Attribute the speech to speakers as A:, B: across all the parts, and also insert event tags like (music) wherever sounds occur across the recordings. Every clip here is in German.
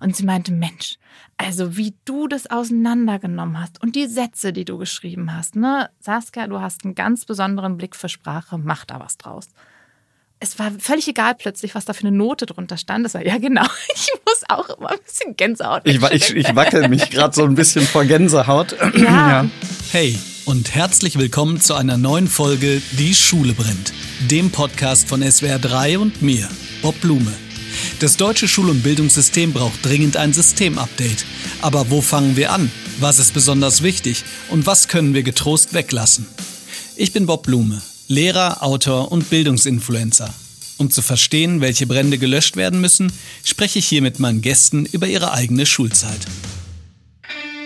A: Und sie meinte, Mensch, also wie du das auseinandergenommen hast und die Sätze, die du geschrieben hast, ne? Saskia, du hast einen ganz besonderen Blick für Sprache, mach da was draus. Es war völlig egal plötzlich, was da für eine Note drunter stand. Es war, ja genau, (laughs) ich muss auch immer ein bisschen Gänsehaut.
B: Ich, ich, ich wackel mich gerade so ein bisschen vor Gänsehaut.
A: Ja. (clears throat) ja.
C: Hey und herzlich willkommen zu einer neuen Folge Die Schule brennt, dem Podcast von SWR 3 und mir, Bob Blume. Das deutsche Schul- und Bildungssystem braucht dringend ein Systemupdate. Aber wo fangen wir an? Was ist besonders wichtig? Und was können wir getrost weglassen? Ich bin Bob Blume, Lehrer, Autor und Bildungsinfluencer. Um zu verstehen, welche Brände gelöscht werden müssen, spreche ich hier mit meinen Gästen über ihre eigene Schulzeit.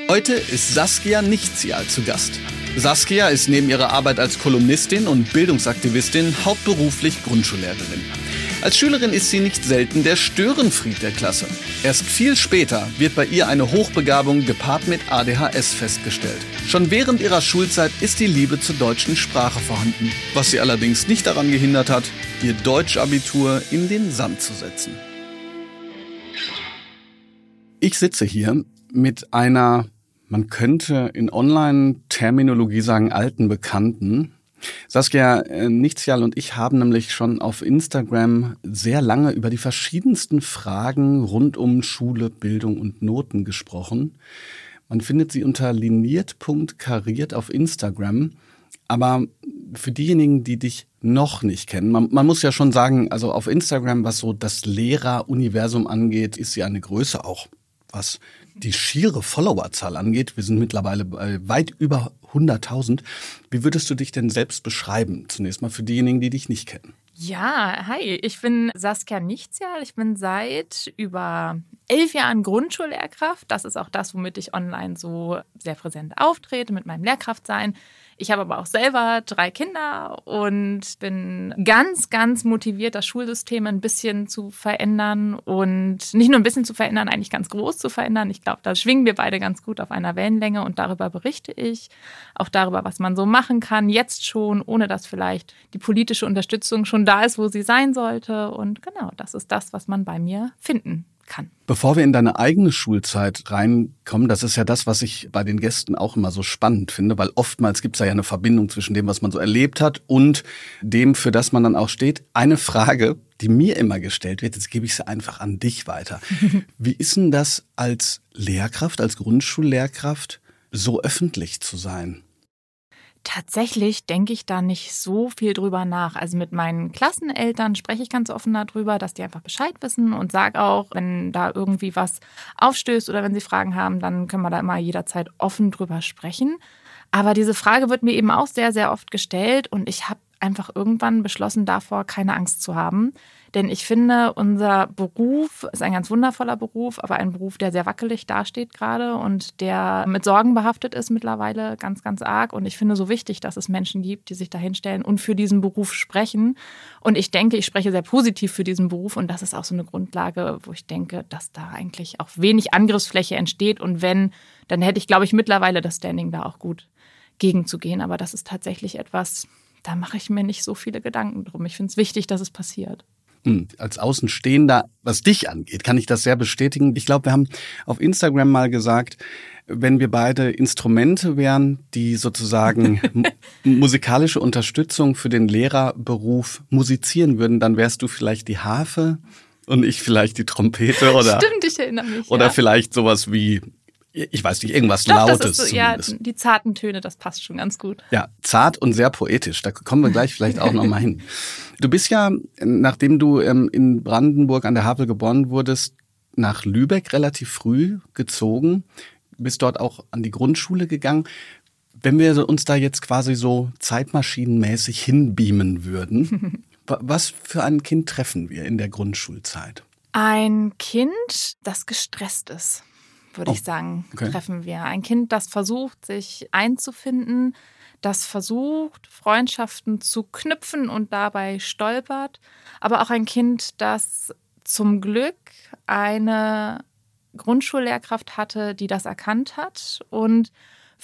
B: Heute ist Saskia Nichtzial zu Gast. Saskia ist neben ihrer Arbeit als Kolumnistin und Bildungsaktivistin hauptberuflich Grundschullehrerin. Als Schülerin ist sie nicht selten der Störenfried der Klasse. Erst viel später wird bei ihr eine Hochbegabung gepaart mit ADHS festgestellt. Schon während ihrer Schulzeit ist die Liebe zur deutschen Sprache vorhanden, was sie allerdings nicht daran gehindert hat, ihr Deutschabitur in den Sand zu setzen. Ich sitze hier mit einer, man könnte in Online-Terminologie sagen, alten Bekannten, Saskia äh, Nichtzial und ich haben nämlich schon auf Instagram sehr lange über die verschiedensten Fragen rund um Schule, Bildung und Noten gesprochen. Man findet sie unter liniert.kariert auf Instagram. Aber für diejenigen, die dich noch nicht kennen, man, man, muss ja schon sagen, also auf Instagram, was so das Lehreruniversum angeht, ist sie eine Größe auch, was die schiere Followerzahl angeht. Wir sind mittlerweile bei weit über 100.000. Wie würdest du dich denn selbst beschreiben? Zunächst mal für diejenigen, die dich nicht kennen.
A: Ja, hi, ich bin Saskia Nichtsjahl. Ich bin seit über elf Jahren Grundschullehrkraft. Das ist auch das, womit ich online so sehr präsent auftrete, mit meinem Lehrkraftsein. Ich habe aber auch selber drei Kinder und bin ganz, ganz motiviert, das Schulsystem ein bisschen zu verändern und nicht nur ein bisschen zu verändern, eigentlich ganz groß zu verändern. Ich glaube, da schwingen wir beide ganz gut auf einer Wellenlänge und darüber berichte ich. Auch darüber, was man so machen kann, jetzt schon, ohne dass vielleicht die politische Unterstützung schon da ist, wo sie sein sollte. Und genau, das ist das, was man bei mir finden kann.
B: Bevor wir in deine eigene Schulzeit reinkommen, das ist ja das, was ich bei den Gästen auch immer so spannend finde, weil oftmals gibt es ja eine Verbindung zwischen dem, was man so erlebt hat und dem, für das man dann auch steht. Eine Frage, die mir immer gestellt wird, jetzt gebe ich sie einfach an dich weiter. (laughs) Wie ist denn das als Lehrkraft, als Grundschullehrkraft, so öffentlich zu sein?
A: Tatsächlich denke ich da nicht so viel drüber nach. Also mit meinen Klasseneltern spreche ich ganz offen darüber, dass die einfach Bescheid wissen und sage auch, wenn da irgendwie was aufstößt oder wenn sie Fragen haben, dann können wir da immer jederzeit offen drüber sprechen. Aber diese Frage wird mir eben auch sehr, sehr oft gestellt und ich habe einfach irgendwann beschlossen, davor keine Angst zu haben. Denn ich finde, unser Beruf ist ein ganz wundervoller Beruf, aber ein Beruf, der sehr wackelig dasteht gerade und der mit Sorgen behaftet ist mittlerweile ganz, ganz arg. Und ich finde so wichtig, dass es Menschen gibt, die sich dahinstellen und für diesen Beruf sprechen. Und ich denke, ich spreche sehr positiv für diesen Beruf und das ist auch so eine Grundlage, wo ich denke, dass da eigentlich auch wenig Angriffsfläche entsteht. Und wenn, dann hätte ich, glaube ich, mittlerweile das Standing da auch gut gegenzugehen. Aber das ist tatsächlich etwas, da mache ich mir nicht so viele Gedanken drum. Ich finde es wichtig, dass es passiert.
B: Hm, als Außenstehender, was dich angeht, kann ich das sehr bestätigen. Ich glaube, wir haben auf Instagram mal gesagt, wenn wir beide Instrumente wären, die sozusagen (laughs) musikalische Unterstützung für den Lehrerberuf musizieren würden, dann wärst du vielleicht die Harfe und ich vielleicht die Trompete oder
A: Stimmt, ich erinnere mich.
B: Oder ja. vielleicht sowas wie ich weiß nicht, irgendwas
A: Glaub,
B: Lautes.
A: So, ja, die zarten Töne, das passt schon ganz gut.
B: Ja, zart und sehr poetisch. Da kommen wir gleich vielleicht auch nochmal hin. Du bist ja, nachdem du ähm, in Brandenburg an der Havel geboren wurdest, nach Lübeck relativ früh gezogen, bist dort auch an die Grundschule gegangen. Wenn wir uns da jetzt quasi so zeitmaschinenmäßig hinbeamen würden, (laughs) was für ein Kind treffen wir in der Grundschulzeit?
A: Ein Kind, das gestresst ist würde oh, ich sagen, okay. treffen wir. Ein Kind, das versucht, sich einzufinden, das versucht, Freundschaften zu knüpfen und dabei stolpert. Aber auch ein Kind, das zum Glück eine Grundschullehrkraft hatte, die das erkannt hat und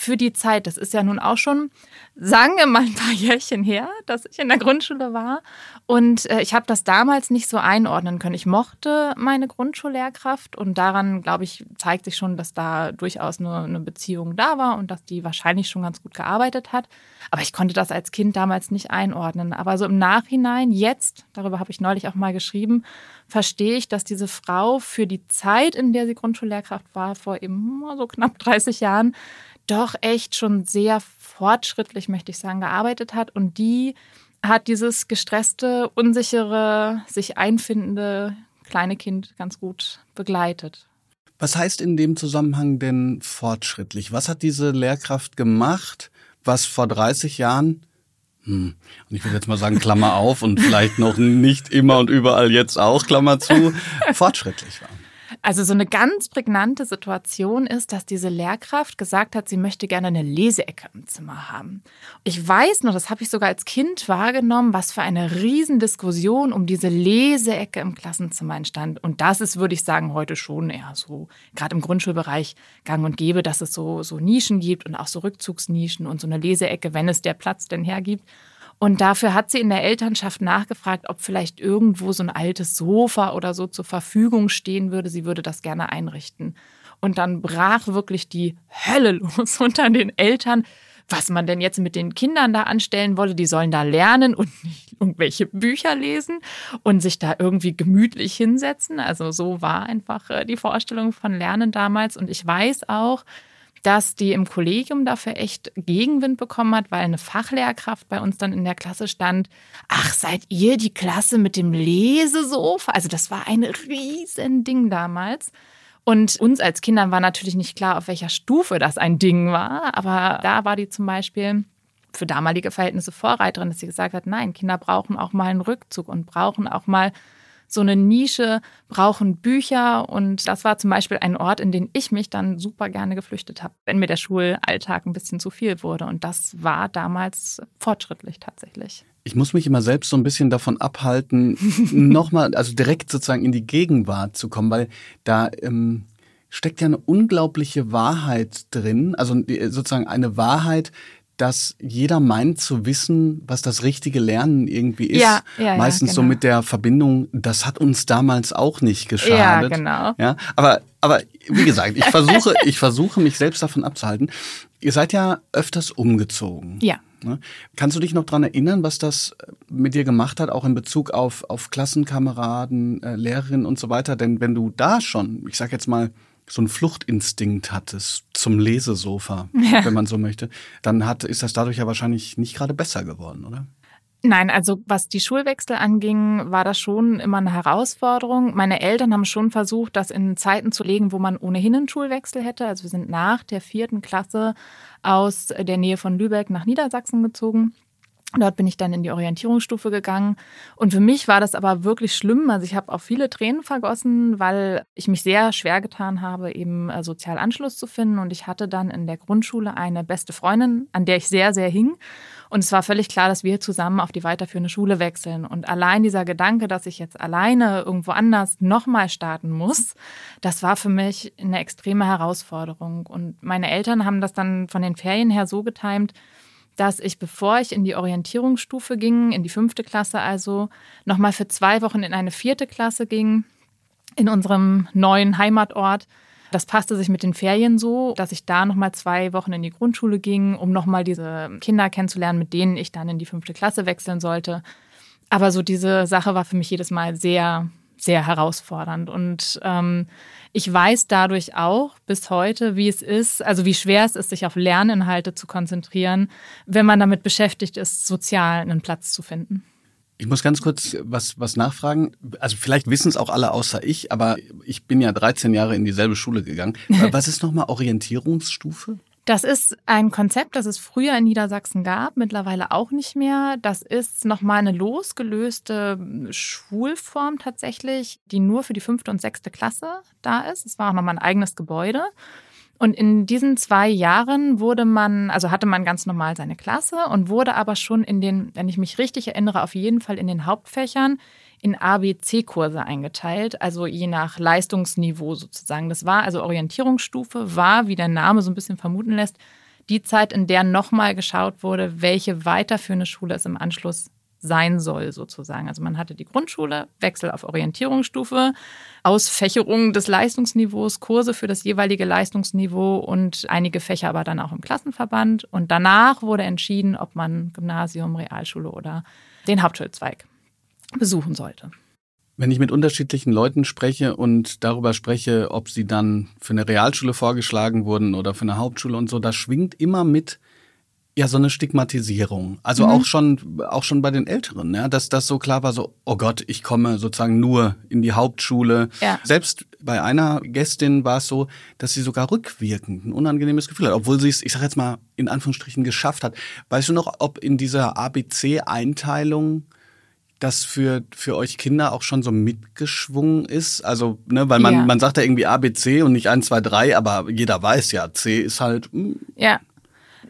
A: für die Zeit, das ist ja nun auch schon, sagen wir mal ein paar Jährchen her, dass ich in der Grundschule war. Und äh, ich habe das damals nicht so einordnen können. Ich mochte meine Grundschullehrkraft und daran, glaube ich, zeigt sich schon, dass da durchaus eine, eine Beziehung da war und dass die wahrscheinlich schon ganz gut gearbeitet hat. Aber ich konnte das als Kind damals nicht einordnen. Aber so im Nachhinein, jetzt, darüber habe ich neulich auch mal geschrieben, verstehe ich, dass diese Frau für die Zeit, in der sie Grundschullehrkraft war, vor eben so knapp 30 Jahren, doch echt schon sehr fortschrittlich, möchte ich sagen, gearbeitet hat. Und die hat dieses gestresste, unsichere, sich einfindende kleine Kind ganz gut begleitet.
B: Was heißt in dem Zusammenhang denn fortschrittlich? Was hat diese Lehrkraft gemacht, was vor 30 Jahren hm. Und ich würde jetzt mal sagen, Klammer auf und vielleicht noch nicht immer und überall jetzt auch, Klammer zu, (laughs) fortschrittlich war.
A: Also so eine ganz prägnante Situation ist, dass diese Lehrkraft gesagt hat, sie möchte gerne eine Leseecke im Zimmer haben. Ich weiß noch, das habe ich sogar als Kind wahrgenommen, was für eine Riesendiskussion um diese Leseecke im Klassenzimmer entstand. Und das ist, würde ich sagen, heute schon eher so, gerade im Grundschulbereich gang und gäbe, dass es so, so Nischen gibt und auch so Rückzugsnischen und so eine Leseecke, wenn es der Platz denn hergibt. Und dafür hat sie in der Elternschaft nachgefragt, ob vielleicht irgendwo so ein altes Sofa oder so zur Verfügung stehen würde. Sie würde das gerne einrichten. Und dann brach wirklich die Hölle (laughs) los unter den Eltern, was man denn jetzt mit den Kindern da anstellen wolle. Die sollen da lernen und (laughs) nicht irgendwelche Bücher lesen und sich da irgendwie gemütlich hinsetzen. Also so war einfach äh, die Vorstellung von Lernen damals. Und ich weiß auch, dass die im Kollegium dafür echt Gegenwind bekommen hat, weil eine Fachlehrkraft bei uns dann in der Klasse stand. Ach, seid ihr die Klasse mit dem Lesesofa? Also das war ein riesen Ding damals. Und uns als Kindern war natürlich nicht klar, auf welcher Stufe das ein Ding war. Aber da war die zum Beispiel für damalige Verhältnisse Vorreiterin, dass sie gesagt hat, nein, Kinder brauchen auch mal einen Rückzug und brauchen auch mal so eine Nische, brauchen Bücher. Und das war zum Beispiel ein Ort, in den ich mich dann super gerne geflüchtet habe, wenn mir der Schulalltag ein bisschen zu viel wurde. Und das war damals fortschrittlich tatsächlich.
B: Ich muss mich immer selbst so ein bisschen davon abhalten, (laughs) nochmal, also direkt sozusagen in die Gegenwart zu kommen, weil da ähm, steckt ja eine unglaubliche Wahrheit drin, also äh, sozusagen eine Wahrheit, dass jeder meint zu wissen, was das richtige Lernen irgendwie ist. Ja, ja, Meistens ja, genau. so mit der Verbindung, das hat uns damals auch nicht geschadet.
A: Ja, genau.
B: Ja, aber, aber wie gesagt, ich versuche, ich versuche mich selbst davon abzuhalten. Ihr seid ja öfters umgezogen.
A: Ja.
B: Ne? Kannst du dich noch dran erinnern, was das mit dir gemacht hat, auch in Bezug auf, auf Klassenkameraden, äh, Lehrerinnen und so weiter? Denn wenn du da schon, ich sag jetzt mal, so einen Fluchtinstinkt hattest zum Lesesofa, (laughs) ja. wenn man so möchte, dann hat, ist das dadurch ja wahrscheinlich nicht gerade besser geworden, oder?
A: Nein, also was die Schulwechsel anging, war das schon immer eine Herausforderung. Meine Eltern haben schon versucht, das in Zeiten zu legen, wo man ohnehin einen Schulwechsel hätte. Also wir sind nach der vierten Klasse aus der Nähe von Lübeck nach Niedersachsen gezogen. Dort bin ich dann in die Orientierungsstufe gegangen. Und für mich war das aber wirklich schlimm. Also ich habe auch viele Tränen vergossen, weil ich mich sehr schwer getan habe, eben äh, sozial Anschluss zu finden. Und ich hatte dann in der Grundschule eine beste Freundin, an der ich sehr, sehr hing. Und es war völlig klar, dass wir zusammen auf die weiterführende Schule wechseln. Und allein dieser Gedanke, dass ich jetzt alleine irgendwo anders nochmal starten muss, das war für mich eine extreme Herausforderung. Und meine Eltern haben das dann von den Ferien her so getimt, dass ich, bevor ich in die Orientierungsstufe ging, in die fünfte Klasse also, nochmal für zwei Wochen in eine vierte Klasse ging, in unserem neuen Heimatort. Das passte sich mit den Ferien so, dass ich da nochmal zwei Wochen in die Grundschule ging, um nochmal diese Kinder kennenzulernen, mit denen ich dann in die fünfte Klasse wechseln sollte. Aber so diese Sache war für mich jedes Mal sehr, sehr herausfordernd. Und ähm, ich weiß dadurch auch bis heute, wie es ist, also wie schwer es ist, sich auf Lerninhalte zu konzentrieren, wenn man damit beschäftigt ist, sozial einen Platz zu finden.
B: Ich muss ganz kurz was, was nachfragen. Also vielleicht wissen es auch alle außer ich, aber ich bin ja 13 Jahre in dieselbe Schule gegangen. (laughs) Was ist nochmal Orientierungsstufe?
A: Das ist ein Konzept, das es früher in Niedersachsen gab, mittlerweile auch nicht mehr. Das ist nochmal eine losgelöste Schulform tatsächlich, die nur für die fünfte und sechste Klasse da ist. Es war auch nochmal ein eigenes Gebäude. Und in diesen zwei Jahren wurde man, also hatte man ganz normal seine Klasse und wurde aber schon in den, wenn ich mich richtig erinnere, auf jeden Fall in den Hauptfächern in ABC-Kurse eingeteilt, also je nach Leistungsniveau sozusagen. Das war also Orientierungsstufe, war, wie der Name so ein bisschen vermuten lässt, die Zeit, in der nochmal geschaut wurde, welche weiterführende Schule es im Anschluss sein soll, sozusagen. Also man hatte die Grundschule, Wechsel auf Orientierungsstufe, Ausfächerung des Leistungsniveaus, Kurse für das jeweilige Leistungsniveau und einige Fächer aber dann auch im Klassenverband. Und danach wurde entschieden, ob man Gymnasium, Realschule oder den Hauptschulzweig besuchen sollte.
B: Wenn ich mit unterschiedlichen Leuten spreche und darüber spreche, ob sie dann für eine Realschule vorgeschlagen wurden oder für eine Hauptschule und so, da schwingt immer mit ja so eine Stigmatisierung. Also mhm. auch schon auch schon bei den Älteren, ja, dass das so klar war, so oh Gott, ich komme sozusagen nur in die Hauptschule. Ja. Selbst bei einer Gästin war es so, dass sie sogar rückwirkend ein unangenehmes Gefühl hat, obwohl sie es, ich sage jetzt mal in Anführungsstrichen geschafft hat. Weißt du noch, ob in dieser ABC-Einteilung das für, für euch Kinder auch schon so mitgeschwungen ist? Also, ne, weil man, ja. man sagt ja irgendwie A, B, C und nicht 1, 2, 3, aber jeder weiß ja, C ist halt. Mh. Hm.
A: Ja.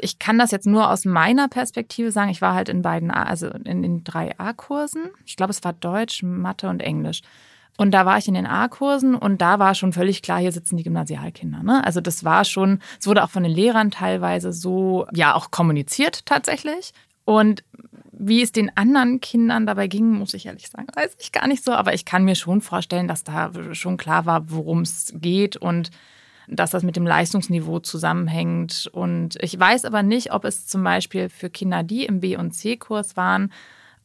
A: Ich kann das jetzt nur aus meiner Perspektive sagen. Ich war halt in beiden, A, also in den drei A-Kursen. Ich glaube, es war Deutsch, Mathe und Englisch. Und da war ich in den A-Kursen und da war schon völlig klar, hier sitzen die Gymnasialkinder. Ne? Also das war schon, es wurde auch von den Lehrern teilweise so, ja, auch kommuniziert tatsächlich. Und wie es den anderen Kindern dabei ging, muss ich ehrlich sagen, weiß ich gar nicht so. Aber ich kann mir schon vorstellen, dass da schon klar war, worum es geht und dass das mit dem Leistungsniveau zusammenhängt. Und ich weiß aber nicht, ob es zum Beispiel für Kinder, die im B- und C-Kurs waren,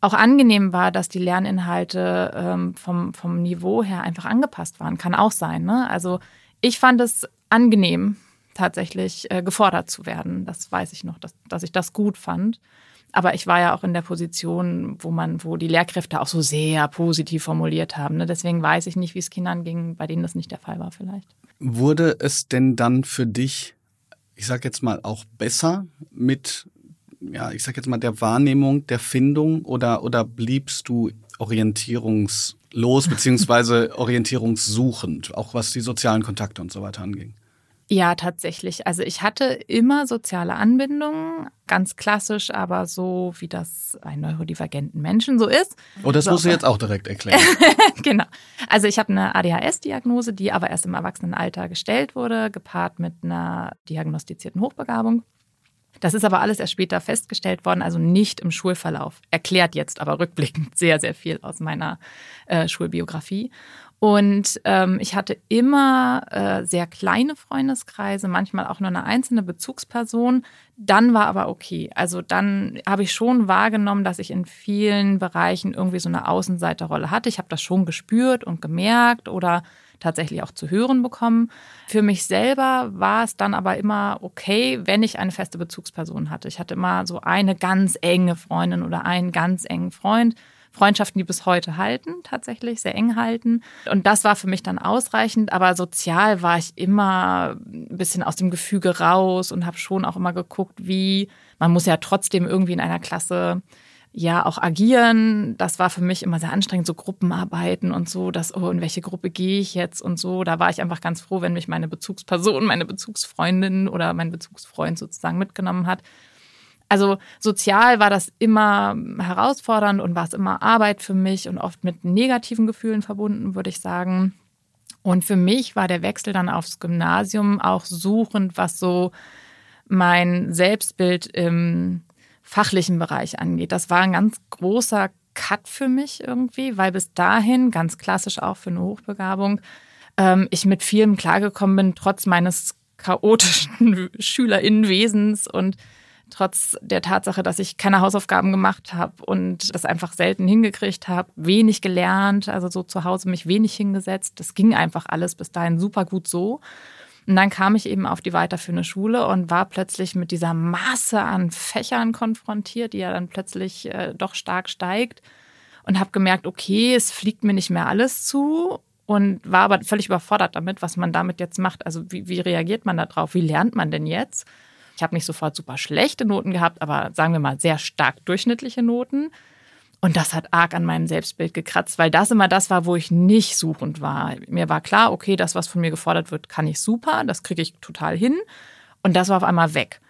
A: auch angenehm war, dass die Lerninhalte ähm, vom, vom Niveau her einfach angepasst waren. Kann auch sein. Ne? Also ich fand es angenehm, tatsächlich äh, gefordert zu werden. Das weiß ich noch, dass, dass ich das gut fand. Aber ich war ja auch in der Position, wo man, wo die Lehrkräfte auch so sehr positiv formuliert haben. Ne? Deswegen weiß ich nicht, wie es Kindern ging, bei denen das nicht der Fall war vielleicht.
B: Wurde es denn dann für dich, ich sag jetzt mal, auch besser mit, ja, ich sag jetzt mal, der Wahrnehmung, der Findung oder, oder bliebst du orientierungslos beziehungsweise (laughs) orientierungssuchend, auch was die sozialen Kontakte und so weiter anging?
A: Ja, tatsächlich. Also ich hatte immer soziale Anbindungen, ganz klassisch, aber so wie das bei neurodivergenten Menschen so ist.
B: Oh, das so, musst du jetzt auch direkt erklären. (laughs)
A: genau. Also ich habe eine ADHS-Diagnose, die aber erst im Erwachsenenalter gestellt wurde, gepaart mit einer diagnostizierten Hochbegabung. Das ist aber alles erst später festgestellt worden, also nicht im Schulverlauf. Erklärt jetzt aber rückblickend sehr, sehr viel aus meiner äh, Schulbiografie. Und ähm, ich hatte immer äh, sehr kleine Freundeskreise, manchmal auch nur eine einzelne Bezugsperson. Dann war aber okay. Also dann habe ich schon wahrgenommen, dass ich in vielen Bereichen irgendwie so eine Außenseiterrolle hatte. Ich habe das schon gespürt und gemerkt oder tatsächlich auch zu hören bekommen. Für mich selber war es dann aber immer okay, wenn ich eine feste Bezugsperson hatte. Ich hatte immer so eine ganz enge Freundin oder einen ganz engen Freund. Freundschaften, die bis heute halten, tatsächlich sehr eng halten. Und das war für mich dann ausreichend. Aber sozial war ich immer ein bisschen aus dem Gefüge raus und habe schon auch immer geguckt, wie man muss ja trotzdem irgendwie in einer Klasse ja auch agieren. Das war für mich immer sehr anstrengend, so Gruppenarbeiten und so, dass, oh, in welche Gruppe gehe ich jetzt und so. Da war ich einfach ganz froh, wenn mich meine Bezugsperson, meine Bezugsfreundin oder mein Bezugsfreund sozusagen mitgenommen hat. Also sozial war das immer herausfordernd und war es immer Arbeit für mich und oft mit negativen Gefühlen verbunden, würde ich sagen. Und für mich war der Wechsel dann aufs Gymnasium auch suchend, was so mein Selbstbild im fachlichen Bereich angeht. Das war ein ganz großer Cut für mich irgendwie, weil bis dahin, ganz klassisch auch für eine Hochbegabung, ähm, ich mit vielem klargekommen bin, trotz meines chaotischen (laughs) Schülerinnenwesens und trotz der Tatsache, dass ich keine Hausaufgaben gemacht habe und das einfach selten hingekriegt habe, wenig gelernt, also so zu Hause mich wenig hingesetzt. Das ging einfach alles bis dahin super gut so. Und dann kam ich eben auf die weiterführende Schule und war plötzlich mit dieser Masse an Fächern konfrontiert, die ja dann plötzlich äh, doch stark steigt. Und habe gemerkt, okay, es fliegt mir nicht mehr alles zu und war aber völlig überfordert damit, was man damit jetzt macht. Also wie, wie reagiert man da drauf? Wie lernt man denn jetzt? Ich habe nicht sofort super schlechte Noten gehabt, aber sagen wir mal sehr stark durchschnittliche Noten. Und das hat arg an meinem Selbstbild gekratzt, weil das immer das war, wo ich nicht suchend war. Mir war klar, okay, das, was von mir gefordert wird, kann ich super, das kriege ich total hin. Und das war auf einmal weg.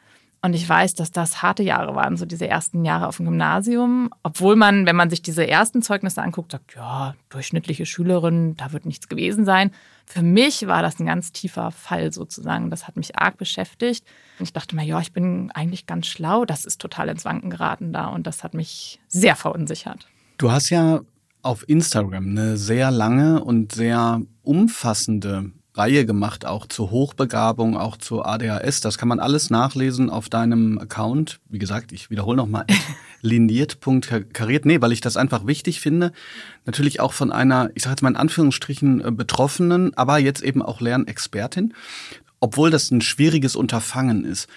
A: Und ich weiß, dass das harte Jahre waren, so diese ersten Jahre auf dem Gymnasium. Obwohl man, wenn man sich diese ersten Zeugnisse anguckt, sagt, ja, durchschnittliche Schülerin, da wird nichts gewesen sein. Für mich war das ein ganz tiefer Fall sozusagen. Das hat mich arg beschäftigt. Und ich dachte mir, ja, ich bin eigentlich ganz schlau. Das ist total ins Wanken geraten da. Und das hat mich sehr verunsichert.
B: Du hast ja auf Instagram eine sehr lange und sehr umfassende Reihe gemacht, auch zur Hochbegabung, auch zur ADHS. Das kann man alles nachlesen auf deinem Account. Wie gesagt, ich wiederhole nochmal, (laughs) liniert.kariert. Nee, weil ich das einfach wichtig finde. Natürlich auch von einer, ich sage jetzt mal in Anführungsstrichen, äh, Betroffenen, aber jetzt eben auch Lernexpertin. Obwohl das ein schwieriges Unterfangen ist.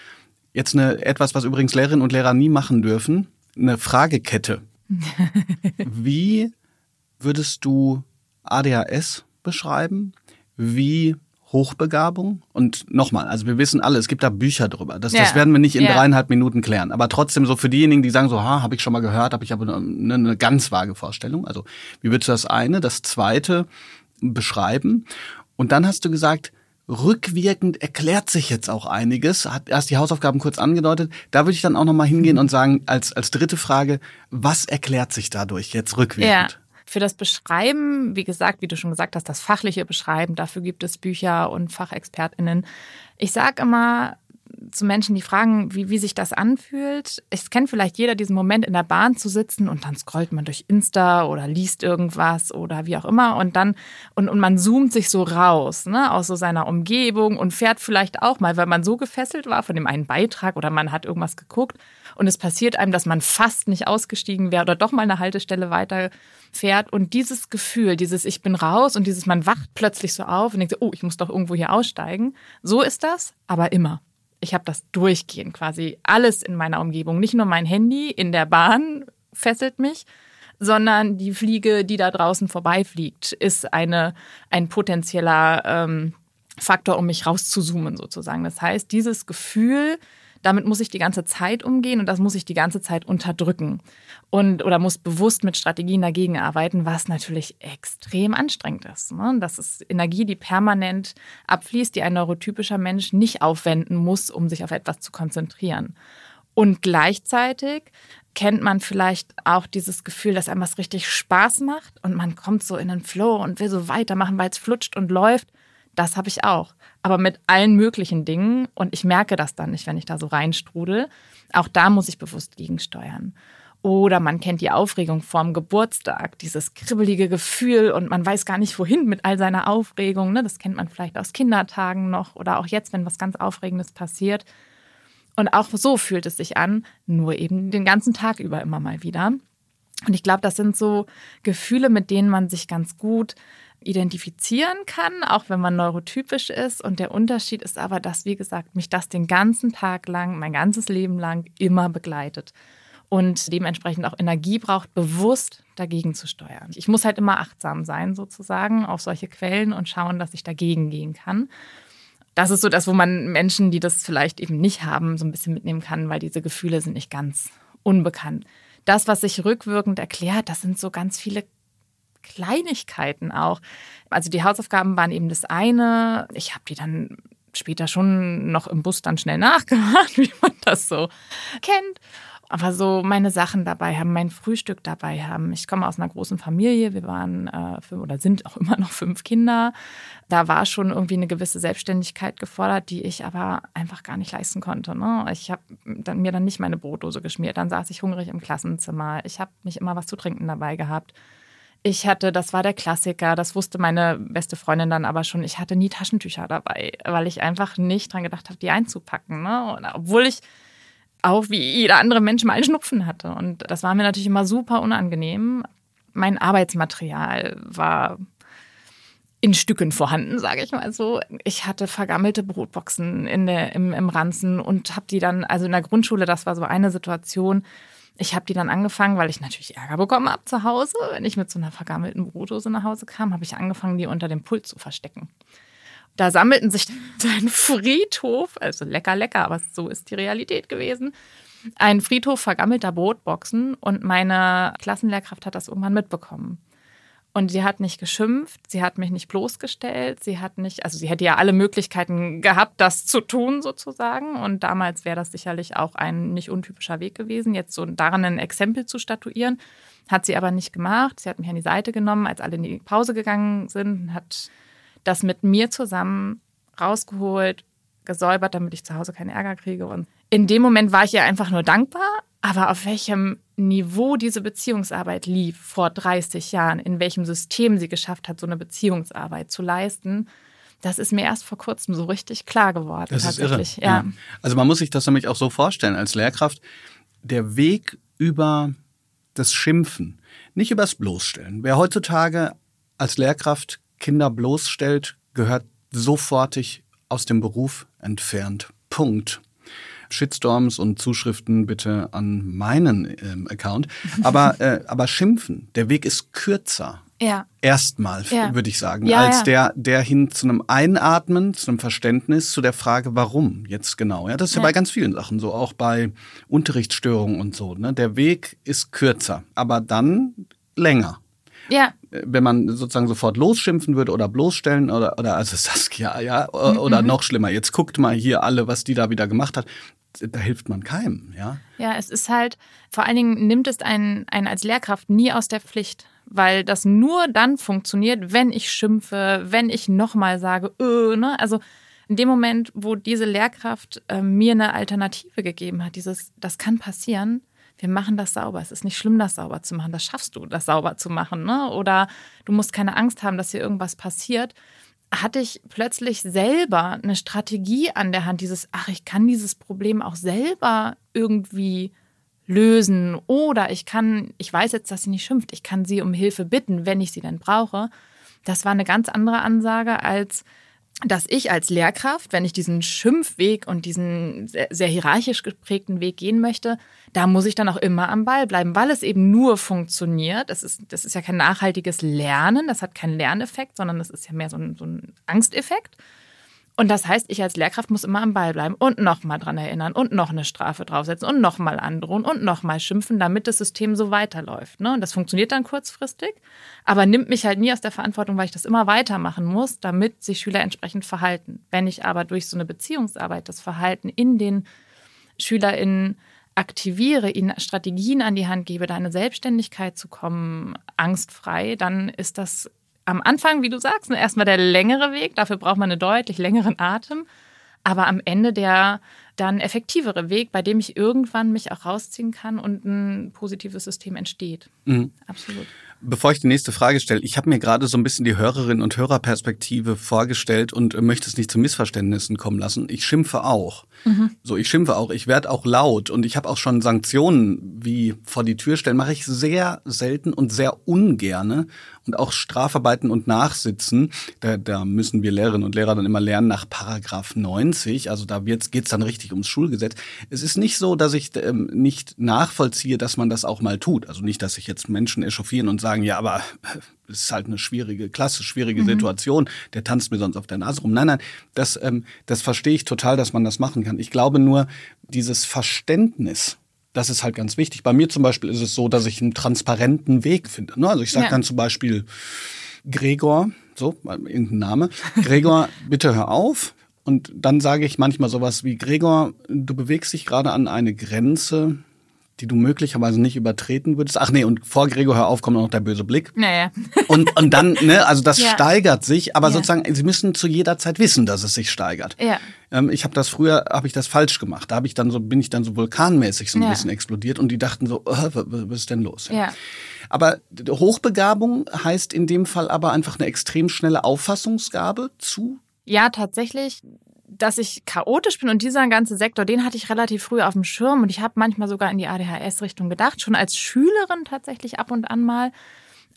B: Jetzt eine, etwas, was übrigens Lehrerinnen und Lehrer nie machen dürfen, eine Fragekette. (laughs) Wie würdest du ADHS beschreiben? wie Hochbegabung. Und nochmal, also wir wissen alle, es gibt da Bücher drüber. Das, ja. das werden wir nicht in ja. dreieinhalb Minuten klären. Aber trotzdem so für diejenigen, die sagen so, ha, habe ich schon mal gehört, habe ich aber eine, eine ganz vage Vorstellung. Also wie würdest du das eine, das zweite beschreiben? Und dann hast du gesagt, rückwirkend erklärt sich jetzt auch einiges. Hat erst die Hausaufgaben kurz angedeutet. Da würde ich dann auch nochmal hingehen und sagen, als, als dritte Frage, was erklärt sich dadurch jetzt rückwirkend?
A: Ja. Für das Beschreiben, wie gesagt, wie du schon gesagt hast, das fachliche Beschreiben, dafür gibt es Bücher und FachexpertInnen. Ich sage immer, zu Menschen, die fragen, wie, wie sich das anfühlt. Es kennt vielleicht jeder diesen Moment, in der Bahn zu sitzen und dann scrollt man durch Insta oder liest irgendwas oder wie auch immer und dann und, und man zoomt sich so raus, ne, aus so seiner Umgebung und fährt vielleicht auch mal, weil man so gefesselt war von dem einen Beitrag oder man hat irgendwas geguckt und es passiert einem, dass man fast nicht ausgestiegen wäre oder doch mal eine Haltestelle weiter fährt und dieses Gefühl, dieses ich bin raus und dieses man wacht plötzlich so auf und denkt so, oh, ich muss doch irgendwo hier aussteigen. So ist das, aber immer. Ich habe das durchgehend quasi alles in meiner Umgebung, nicht nur mein Handy in der Bahn fesselt mich, sondern die Fliege, die da draußen vorbeifliegt, ist eine ein potenzieller ähm, Faktor, um mich rauszuzoomen sozusagen. Das heißt, dieses Gefühl damit muss ich die ganze Zeit umgehen und das muss ich die ganze Zeit unterdrücken und oder muss bewusst mit Strategien dagegen arbeiten, was natürlich extrem anstrengend ist. Ne? Das ist Energie, die permanent abfließt, die ein neurotypischer Mensch nicht aufwenden muss, um sich auf etwas zu konzentrieren. Und gleichzeitig kennt man vielleicht auch dieses Gefühl, dass einem was richtig Spaß macht und man kommt so in den Flow und will so weitermachen, weil es flutscht und läuft. Das habe ich auch aber mit allen möglichen Dingen. Und ich merke das dann nicht, wenn ich da so reinstrudel. Auch da muss ich bewusst gegensteuern. Oder man kennt die Aufregung vorm Geburtstag, dieses kribbelige Gefühl und man weiß gar nicht, wohin mit all seiner Aufregung. Ne? Das kennt man vielleicht aus Kindertagen noch oder auch jetzt, wenn was ganz Aufregendes passiert. Und auch so fühlt es sich an, nur eben den ganzen Tag über immer mal wieder. Und ich glaube, das sind so Gefühle, mit denen man sich ganz gut identifizieren kann, auch wenn man neurotypisch ist. Und der Unterschied ist aber, dass, wie gesagt, mich das den ganzen Tag lang, mein ganzes Leben lang immer begleitet und dementsprechend auch Energie braucht, bewusst dagegen zu steuern. Ich muss halt immer achtsam sein, sozusagen, auf solche Quellen und schauen, dass ich dagegen gehen kann. Das ist so das, wo man Menschen, die das vielleicht eben nicht haben, so ein bisschen mitnehmen kann, weil diese Gefühle sind nicht ganz unbekannt. Das, was sich rückwirkend erklärt, das sind so ganz viele Kleinigkeiten auch. Also die Hausaufgaben waren eben das eine. Ich habe die dann später schon noch im Bus dann schnell nachgemacht, (laughs) wie man das so kennt. Aber so meine Sachen dabei haben, mein Frühstück dabei haben. Ich komme aus einer großen Familie. Wir waren äh, fünf, oder sind auch immer noch fünf Kinder. Da war schon irgendwie eine gewisse Selbstständigkeit gefordert, die ich aber einfach gar nicht leisten konnte. Ne? Ich habe dann, mir dann nicht meine Brotdose geschmiert. Dann saß ich hungrig im Klassenzimmer. Ich habe nicht immer was zu trinken dabei gehabt. Ich hatte, das war der Klassiker, das wusste meine beste Freundin dann aber schon, ich hatte nie Taschentücher dabei, weil ich einfach nicht dran gedacht habe, die einzupacken. Ne? Und obwohl ich auch wie jeder andere Mensch mal einen Schnupfen hatte. Und das war mir natürlich immer super unangenehm. Mein Arbeitsmaterial war in Stücken vorhanden, sage ich mal so. Ich hatte vergammelte Brotboxen in der, im, im Ranzen und habe die dann, also in der Grundschule, das war so eine Situation, ich habe die dann angefangen, weil ich natürlich Ärger bekommen habe zu Hause. Wenn ich mit so einer vergammelten Brotdose nach Hause kam, habe ich angefangen, die unter dem Pult zu verstecken. Da sammelten sich (laughs) ein Friedhof, also lecker, lecker, aber so ist die Realität gewesen. Ein Friedhof vergammelter Brotboxen und meine Klassenlehrkraft hat das irgendwann mitbekommen. Und sie hat nicht geschimpft, sie hat mich nicht bloßgestellt, sie hat nicht, also sie hätte ja alle Möglichkeiten gehabt, das zu tun sozusagen. Und damals wäre das sicherlich auch ein nicht untypischer Weg gewesen, jetzt so daran ein Exempel zu statuieren. Hat sie aber nicht gemacht. Sie hat mich an die Seite genommen, als alle in die Pause gegangen sind, hat das mit mir zusammen rausgeholt, gesäubert, damit ich zu Hause keinen Ärger kriege. Und in dem Moment war ich ihr einfach nur dankbar. Aber auf welchem Niveau diese Beziehungsarbeit lief vor 30 Jahren, in welchem System sie geschafft hat, so eine Beziehungsarbeit zu leisten, das ist mir erst vor kurzem so richtig klar geworden.
B: Das ist irre. Ja. ja. Also man muss sich das nämlich auch so vorstellen als Lehrkraft. Der Weg über das Schimpfen, nicht übers Bloßstellen. Wer heutzutage als Lehrkraft Kinder bloßstellt, gehört sofortig aus dem Beruf entfernt. Punkt. Shitstorms und Zuschriften bitte an meinen ähm, Account. Aber, (laughs) äh, aber schimpfen, der Weg ist kürzer.
A: Ja.
B: Erstmal, ja. würde ich sagen, ja, als der, der hin zu einem Einatmen, zu einem Verständnis, zu der Frage, warum jetzt genau. Ja, das ist ja, bei ganz vielen Sachen so, auch bei Unterrichtsstörungen und so. Ne? Der Weg ist kürzer, aber dann länger.
A: Ja.
B: Wenn man sozusagen sofort losschimpfen würde oder bloßstellen oder, oder also Saskia, ja, oder mhm. noch schlimmer, jetzt guckt mal hier alle, was die da wieder gemacht hat. Da hilft man keinem, ja.
A: Ja, es ist halt, vor allen Dingen nimmt es einen, einen als Lehrkraft nie aus der Pflicht, weil das nur dann funktioniert, wenn ich schimpfe, wenn ich nochmal sage, öh, ne? Also in dem Moment, wo diese Lehrkraft äh, mir eine Alternative gegeben hat, dieses, das kann passieren, wir machen das sauber. Es ist nicht schlimm, das sauber zu machen. Das schaffst du, das sauber zu machen. Ne? Oder du musst keine Angst haben, dass hier irgendwas passiert. Hatte ich plötzlich selber eine Strategie an der Hand, dieses, ach, ich kann dieses Problem auch selber irgendwie lösen. Oder ich kann, ich weiß jetzt, dass sie nicht schimpft, ich kann sie um Hilfe bitten, wenn ich sie denn brauche. Das war eine ganz andere Ansage als, dass ich als Lehrkraft, wenn ich diesen Schimpfweg und diesen sehr, sehr, hierarchisch geprägten Weg gehen möchte, da muss ich dann auch immer am Ball bleiben, weil es eben nur funktioniert. Das ist, das ist ja kein nachhaltiges Lernen, das hat keinen Lerneffekt, sondern das ist ja mehr so ein, so ein Angsteffekt. Und das heißt, ich als Lehrkraft muss immer am Ball bleiben und nochmal dran erinnern und noch eine Strafe draufsetzen und nochmal androhen und nochmal schimpfen, damit das System so weiterläuft. Ne? Und das funktioniert dann kurzfristig, aber nimmt mich halt nie aus der Verantwortung, weil ich das immer weitermachen muss, damit sich Schüler entsprechend verhalten. Wenn ich aber durch so eine Beziehungsarbeit das Verhalten in den SchülerInnen aktiviere, ihnen Strategien an die Hand gebe, da eine Selbstständigkeit zu kommen, angstfrei, dann ist das am Anfang, wie du sagst, ne, erstmal der längere Weg. Dafür braucht man einen deutlich längeren Atem. Aber am Ende der dann effektivere Weg, bei dem ich irgendwann mich auch rausziehen kann und ein positives System entsteht. Mhm. Absolut.
B: Bevor ich die nächste Frage stelle, ich habe mir gerade so ein bisschen die Hörerinnen und Hörerperspektive vorgestellt und möchte es nicht zu Missverständnissen kommen lassen. Ich schimpfe auch. Mhm. So, ich schimpfe auch, ich werde auch laut und ich habe auch schon Sanktionen wie vor die Tür stellen, mache ich sehr selten und sehr ungerne und auch Strafarbeiten und Nachsitzen. Da, da müssen wir Lehrerinnen und Lehrer dann immer lernen nach Paragraph 90. Also da geht es dann richtig ums Schulgesetz. Es ist nicht so, dass ich ähm, nicht nachvollziehe, dass man das auch mal tut. Also nicht, dass sich jetzt Menschen echauffieren und sagen, ja, aber es ist halt eine schwierige Klasse, schwierige mhm. Situation, der tanzt mir sonst auf der Nase rum. Nein, nein, das, ähm, das verstehe ich total, dass man das machen kann. Ich glaube nur, dieses Verständnis, das ist halt ganz wichtig. Bei mir zum Beispiel ist es so, dass ich einen transparenten Weg finde. Ne? Also ich sage ja. dann zum Beispiel, Gregor, so, irgendein Name, Gregor, (laughs) bitte hör auf. Und dann sage ich manchmal sowas wie, Gregor, du bewegst dich gerade an eine Grenze, die du möglicherweise nicht übertreten würdest. Ach nee, und vor Gregor hör auf kommt noch der böse Blick.
A: Naja.
B: Und, und dann, ne, also das (laughs) ja. steigert sich, aber ja. sozusagen, sie müssen zu jeder Zeit wissen, dass es sich steigert.
A: Ja.
B: Ähm, ich habe das früher, habe ich das falsch gemacht. Da habe ich dann so, bin ich dann so vulkanmäßig so ein ja. bisschen explodiert und die dachten so, oh, was ist denn los?
A: Ja.
B: Aber Hochbegabung heißt in dem Fall aber einfach eine extrem schnelle Auffassungsgabe zu
A: ja, tatsächlich dass ich chaotisch bin und dieser ganze Sektor, den hatte ich relativ früh auf dem Schirm und ich habe manchmal sogar in die ADHS-Richtung gedacht, schon als Schülerin tatsächlich ab und an mal.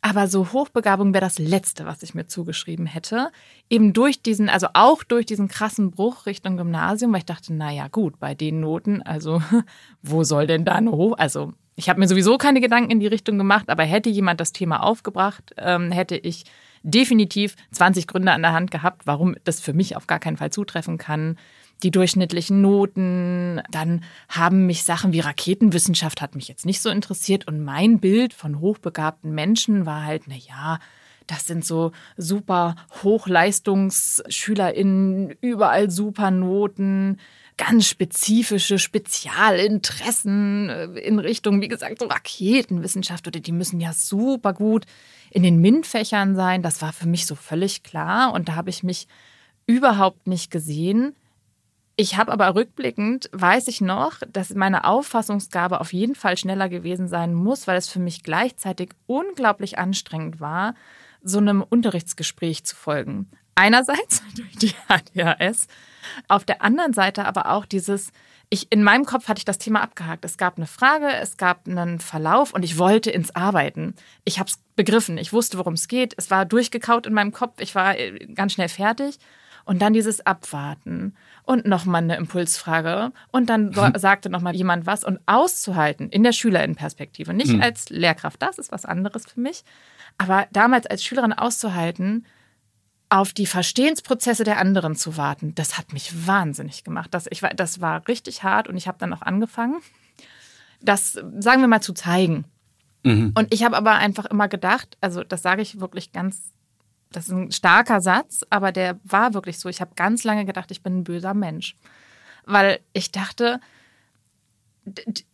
A: Aber so Hochbegabung wäre das Letzte, was ich mir zugeschrieben hätte. Eben durch diesen, also auch durch diesen krassen Bruch Richtung Gymnasium, weil ich dachte, naja, gut, bei den Noten, also (laughs) wo soll denn da eine Hoch? Also ich habe mir sowieso keine Gedanken in die Richtung gemacht, aber hätte jemand das Thema aufgebracht, ähm, hätte ich definitiv 20 Gründe an der Hand gehabt, warum das für mich auf gar keinen Fall zutreffen kann. Die durchschnittlichen Noten, dann haben mich Sachen wie Raketenwissenschaft hat mich jetzt nicht so interessiert und mein Bild von hochbegabten Menschen war halt, na ja, das sind so super HochleistungsschülerInnen, überall super Noten, ganz spezifische Spezialinteressen äh, in Richtung, wie gesagt, so Raketenwissenschaft oder die müssen ja super gut in den MINT-Fächern sein. Das war für mich so völlig klar und da habe ich mich überhaupt nicht gesehen. Ich habe aber rückblickend, weiß ich noch, dass meine Auffassungsgabe auf jeden Fall schneller gewesen sein muss, weil es für mich gleichzeitig unglaublich anstrengend war, so einem Unterrichtsgespräch zu folgen. Einerseits (laughs) durch die ADHS, auf der anderen Seite aber auch dieses, ich, in meinem Kopf hatte ich das Thema abgehakt. Es gab eine Frage, es gab einen Verlauf und ich wollte ins Arbeiten. Ich habe es begriffen, ich wusste, worum es geht. Es war durchgekaut in meinem Kopf, ich war äh, ganz schnell fertig. Und dann dieses Abwarten und nochmal eine Impulsfrage. Und dann mhm. (laughs) sagte nochmal jemand was und auszuhalten in der Schülerinnenperspektive. Nicht mhm. als Lehrkraft, das ist was anderes für mich. Aber damals als Schülerin auszuhalten, auf die Verstehensprozesse der anderen zu warten, das hat mich wahnsinnig gemacht. Das, ich, das war richtig hart und ich habe dann auch angefangen, das, sagen wir mal, zu zeigen. Mhm. Und ich habe aber einfach immer gedacht, also das sage ich wirklich ganz das ist ein starker Satz, aber der war wirklich so. Ich habe ganz lange gedacht, ich bin ein böser Mensch. Weil ich dachte,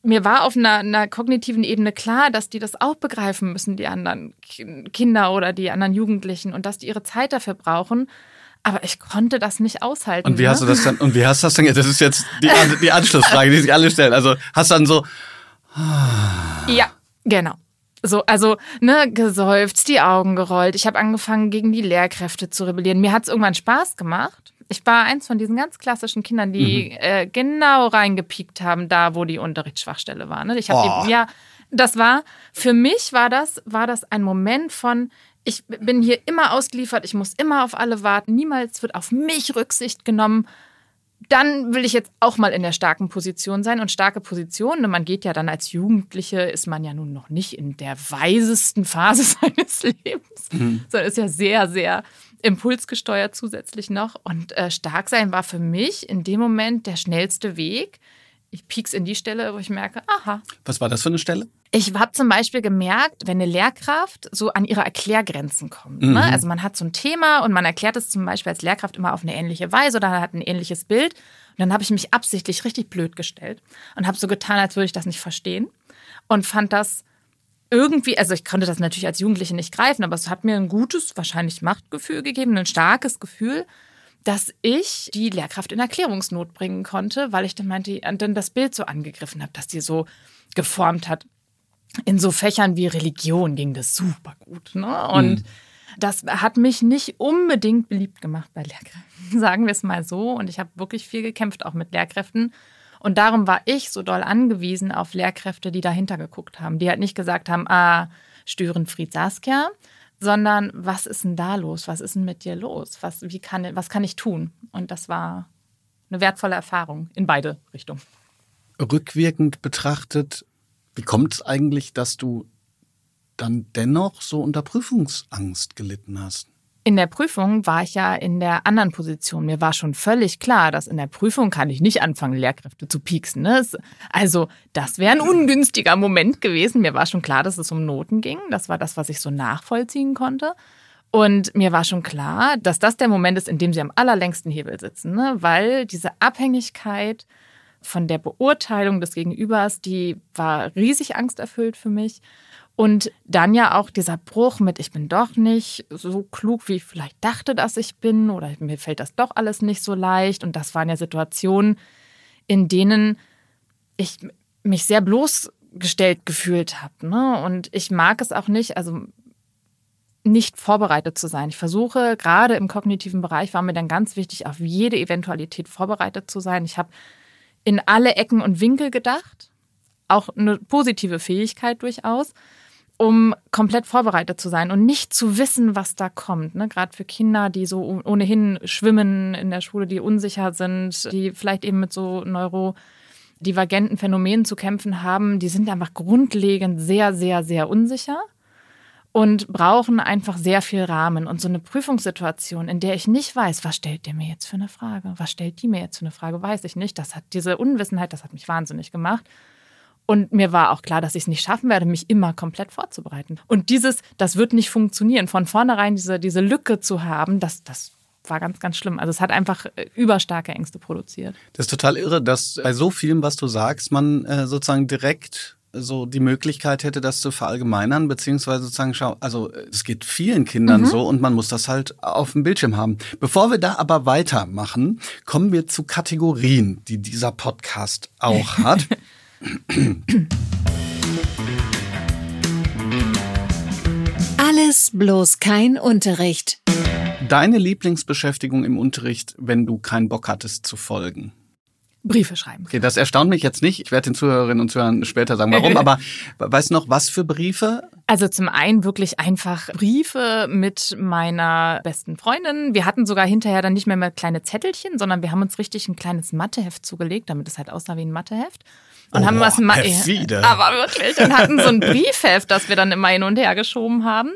A: mir war auf einer, einer, kognitiven Ebene klar, dass die das auch begreifen müssen, die anderen Kinder oder die anderen Jugendlichen und dass die ihre Zeit dafür brauchen. Aber ich konnte das nicht aushalten.
B: Und wie ne? hast du das dann, und wie hast du das dann, das ist jetzt die, die Anschlussfrage, die sich alle stellen. Also hast du dann so.
A: ja, genau. So, also, ne, gesäuft, die Augen gerollt. Ich habe angefangen, gegen die Lehrkräfte zu rebellieren. Mir hat es irgendwann Spaß gemacht. Ich war eins von diesen ganz klassischen Kindern, die mhm. äh, genau reingepiekt haben, da wo die Unterrichtsschwachstelle war. Ne? Ich habe oh. ja, das war für mich war das war das ein Moment von ich bin hier immer ausgeliefert, ich muss immer auf alle warten, niemals wird auf mich Rücksicht genommen dann will ich jetzt auch mal in der starken Position sein. Und starke Position, ne, man geht ja dann als Jugendliche, ist man ja nun noch nicht in der weisesten Phase (laughs) seines Lebens, mhm. sondern ist ja sehr, sehr impulsgesteuert zusätzlich noch. Und äh, stark sein war für mich in dem Moment der schnellste Weg. Ich piek's in die Stelle, wo ich merke, aha.
B: Was war das für eine Stelle?
A: Ich habe zum Beispiel gemerkt, wenn eine Lehrkraft so an ihre Erklärgrenzen kommt. Ne? Mhm. Ne? Also man hat so ein Thema und man erklärt es zum Beispiel als Lehrkraft immer auf eine ähnliche Weise oder hat ein ähnliches Bild. Und dann habe ich mich absichtlich richtig blöd gestellt und habe so getan, als würde ich das nicht verstehen und fand das irgendwie, also ich konnte das natürlich als Jugendliche nicht greifen, aber es hat mir ein gutes, wahrscheinlich Machtgefühl gegeben, ein starkes Gefühl, dass ich die Lehrkraft in Erklärungsnot bringen konnte, weil ich dann meinte, dann das Bild so angegriffen habe, dass die so geformt hat in so Fächern wie Religion ging das super gut. Ne? Und mhm. das hat mich nicht unbedingt beliebt gemacht bei Lehrkräften, (laughs) sagen wir es mal so. Und ich habe wirklich viel gekämpft, auch mit Lehrkräften. Und darum war ich so doll angewiesen auf Lehrkräfte, die dahinter geguckt haben, die halt nicht gesagt haben, ah, Störenfried Saskia, sondern was ist denn da los? Was ist denn mit dir los? Was, wie kann, was kann ich tun? Und das war eine wertvolle Erfahrung in beide Richtungen.
B: Rückwirkend betrachtet wie kommt es eigentlich, dass du dann dennoch so unter Prüfungsangst gelitten hast?
A: In der Prüfung war ich ja in der anderen Position. Mir war schon völlig klar, dass in der Prüfung kann ich nicht anfangen, Lehrkräfte zu pieksen. Ne? Also das wäre ein ungünstiger Moment gewesen. Mir war schon klar, dass es um Noten ging. Das war das, was ich so nachvollziehen konnte. Und mir war schon klar, dass das der Moment ist, in dem sie am allerlängsten Hebel sitzen, ne? weil diese Abhängigkeit von der Beurteilung des Gegenübers, die war riesig angsterfüllt für mich. Und dann ja auch dieser Bruch mit, ich bin doch nicht so klug, wie ich vielleicht dachte, dass ich bin, oder mir fällt das doch alles nicht so leicht. Und das waren ja Situationen, in denen ich mich sehr bloßgestellt gefühlt habe. Ne? Und ich mag es auch nicht, also nicht vorbereitet zu sein. Ich versuche, gerade im kognitiven Bereich war mir dann ganz wichtig, auf jede Eventualität vorbereitet zu sein. Ich habe in alle Ecken und Winkel gedacht. Auch eine positive Fähigkeit durchaus, um komplett vorbereitet zu sein und nicht zu wissen, was da kommt. Ne? Gerade für Kinder, die so ohnehin schwimmen in der Schule, die unsicher sind, die vielleicht eben mit so neurodivergenten Phänomenen zu kämpfen haben, die sind einfach grundlegend sehr, sehr, sehr unsicher und brauchen einfach sehr viel Rahmen. Und so eine Prüfungssituation, in der ich nicht weiß, was stellt der mir jetzt für eine Frage, was stellt die mir jetzt für eine Frage, weiß ich nicht. Das hat diese Unwissenheit, das hat mich wahnsinnig gemacht. Und mir war auch klar, dass ich es nicht schaffen werde, mich immer komplett vorzubereiten. Und dieses, das wird nicht funktionieren, von vornherein diese, diese Lücke zu haben, das, das war ganz, ganz schlimm. Also es hat einfach äh, überstarke Ängste produziert.
B: Das ist total irre, dass bei so vielem, was du sagst, man äh, sozusagen direkt so die Möglichkeit hätte, das zu verallgemeinern, beziehungsweise sozusagen, schau, also es geht vielen Kindern mhm. so und man muss das halt auf dem Bildschirm haben. Bevor wir da aber weitermachen, kommen wir zu Kategorien, die dieser Podcast auch (laughs) hat. (clears throat)
D: Alles bloß kein Unterricht.
B: Deine Lieblingsbeschäftigung im Unterricht, wenn du keinen Bock hattest zu folgen?
A: Briefe schreiben.
B: Okay, das erstaunt mich jetzt nicht. Ich werde den Zuhörerinnen und Zuhörern später sagen, warum. (laughs) aber weißt du noch, was für Briefe?
A: Also zum einen wirklich einfach Briefe mit meiner besten Freundin. Wir hatten sogar hinterher dann nicht mehr, mehr kleine Zettelchen, sondern wir haben uns richtig ein kleines Matheheft zugelegt, damit es halt aussah wie ein Matheheft. Und oh, haben was
B: perfide.
A: Aber wirklich. Und hatten so ein Briefheft, das wir dann immer hin und her geschoben haben.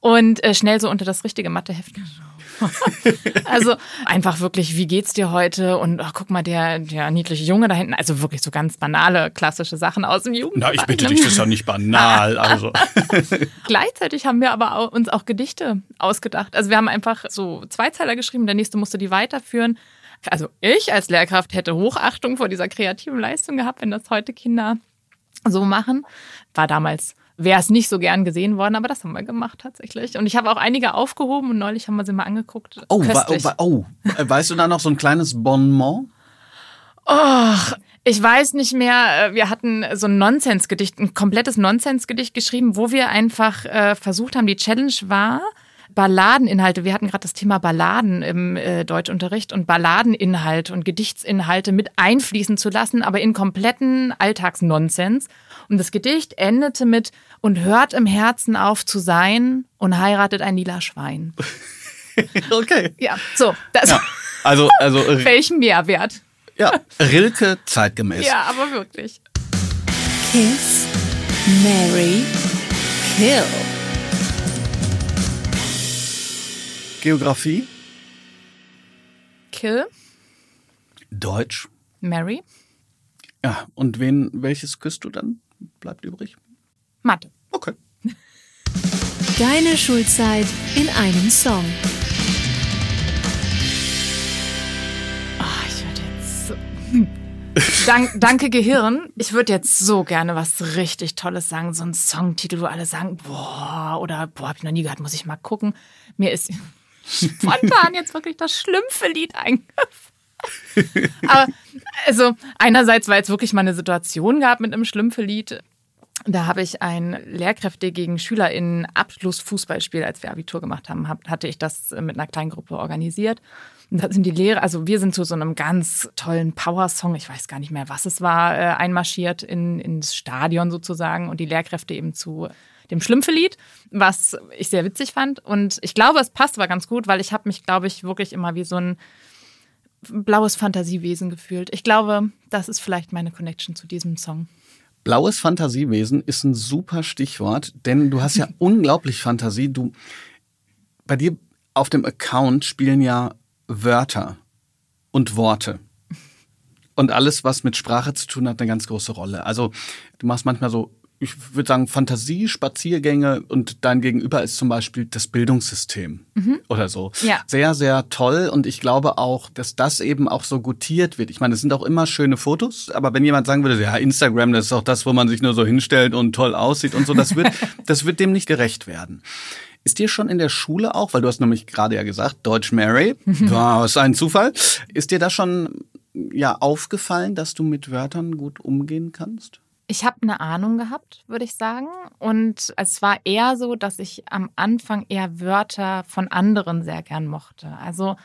A: Und äh, schnell so unter das richtige Matheheft geschoben. (laughs) also einfach wirklich, wie geht's dir heute? Und ach, guck mal, der, der niedliche Junge da hinten. Also wirklich so ganz banale, klassische Sachen aus dem Jugend.
B: Na, ich bitte dich, das ist doch nicht banal. Also. (laughs)
A: Gleichzeitig haben wir aber auch, uns auch Gedichte ausgedacht. Also wir haben einfach so Zweizeiler geschrieben, der nächste musste die weiterführen. Also ich als Lehrkraft hätte Hochachtung vor dieser kreativen Leistung gehabt, wenn das heute Kinder so machen. War damals wäre es nicht so gern gesehen worden, aber das haben wir gemacht tatsächlich. Und ich habe auch einige aufgehoben und neulich haben wir sie mal angeguckt.
B: Oh, wa oh, weißt du da noch so ein kleines Bonbon?
A: Och, ich weiß nicht mehr. Äh, wir hatten so ein Nonsensgedicht, ein komplettes Nonsensgedicht geschrieben, wo wir einfach äh, versucht haben, die Challenge war, Balladeninhalte, wir hatten gerade das Thema Balladen im äh, Deutschunterricht und Balladeninhalte und Gedichtsinhalte mit einfließen zu lassen, aber in kompletten Alltagsnonsens. Und das Gedicht endete mit und hört im Herzen auf zu sein und heiratet ein lila Schwein. (laughs)
B: okay.
A: Ja, so. Das
B: ja, also, also. (laughs)
A: Welchen Mehrwert?
B: Ja, Rilke zeitgemäß.
A: Ja, aber wirklich.
D: Kiss, Mary, Kill.
B: Geografie.
A: Kill.
B: Deutsch.
A: Mary.
B: Ja, und wen, welches küsst du dann? Bleibt übrig?
A: Mathe.
B: Okay. (laughs)
D: Deine Schulzeit in einem Song.
A: Oh, ich würde jetzt so. (laughs) Dank, danke Gehirn. Ich würde jetzt so gerne was richtig Tolles sagen. So ein Songtitel, wo alle sagen, boah, oder boah, hab ich noch nie gehört, muss ich mal gucken. Mir ist spontan jetzt wirklich das schlimmste Lied eingefallen. Aber also einerseits, weil es wirklich mal eine Situation gab mit einem Schlümpfe-Lied. Da habe ich ein Lehrkräfte gegen Schüler in Abschlussfußballspiel, als wir Abitur gemacht haben, hatte ich das mit einer kleinen Gruppe organisiert. Und da sind die Lehrer, also wir sind zu so einem ganz tollen Power-Song, ich weiß gar nicht mehr, was es war, äh, einmarschiert in, ins Stadion sozusagen und die Lehrkräfte eben zu dem Schlümpfe-Lied, was ich sehr witzig fand. Und ich glaube, es passt aber ganz gut, weil ich habe mich, glaube ich, wirklich immer wie so ein blaues Fantasiewesen gefühlt. Ich glaube, das ist vielleicht meine Connection zu diesem Song.
B: Blaues Fantasiewesen ist ein super Stichwort, denn du hast ja (laughs) unglaublich Fantasie. Du, bei dir auf dem Account spielen ja Wörter und Worte. Und alles, was mit Sprache zu tun hat, eine ganz große Rolle. Also du machst manchmal so ich würde sagen, Fantasie, Spaziergänge und dein Gegenüber ist zum Beispiel das Bildungssystem mhm. oder so.
A: Ja.
B: Sehr, sehr toll und ich glaube auch, dass das eben auch so gutiert wird. Ich meine, es sind auch immer schöne Fotos, aber wenn jemand sagen würde, ja, Instagram, das ist auch das, wo man sich nur so hinstellt und toll aussieht und so, das wird, (laughs) das wird dem nicht gerecht werden. Ist dir schon in der Schule auch, weil du hast nämlich gerade ja gesagt, Deutsch Mary, wow, ist ein Zufall. Ist dir das schon ja aufgefallen, dass du mit Wörtern gut umgehen kannst?
A: Ich habe eine Ahnung gehabt, würde ich sagen. Und es war eher so, dass ich am Anfang eher Wörter von anderen sehr gern mochte. Also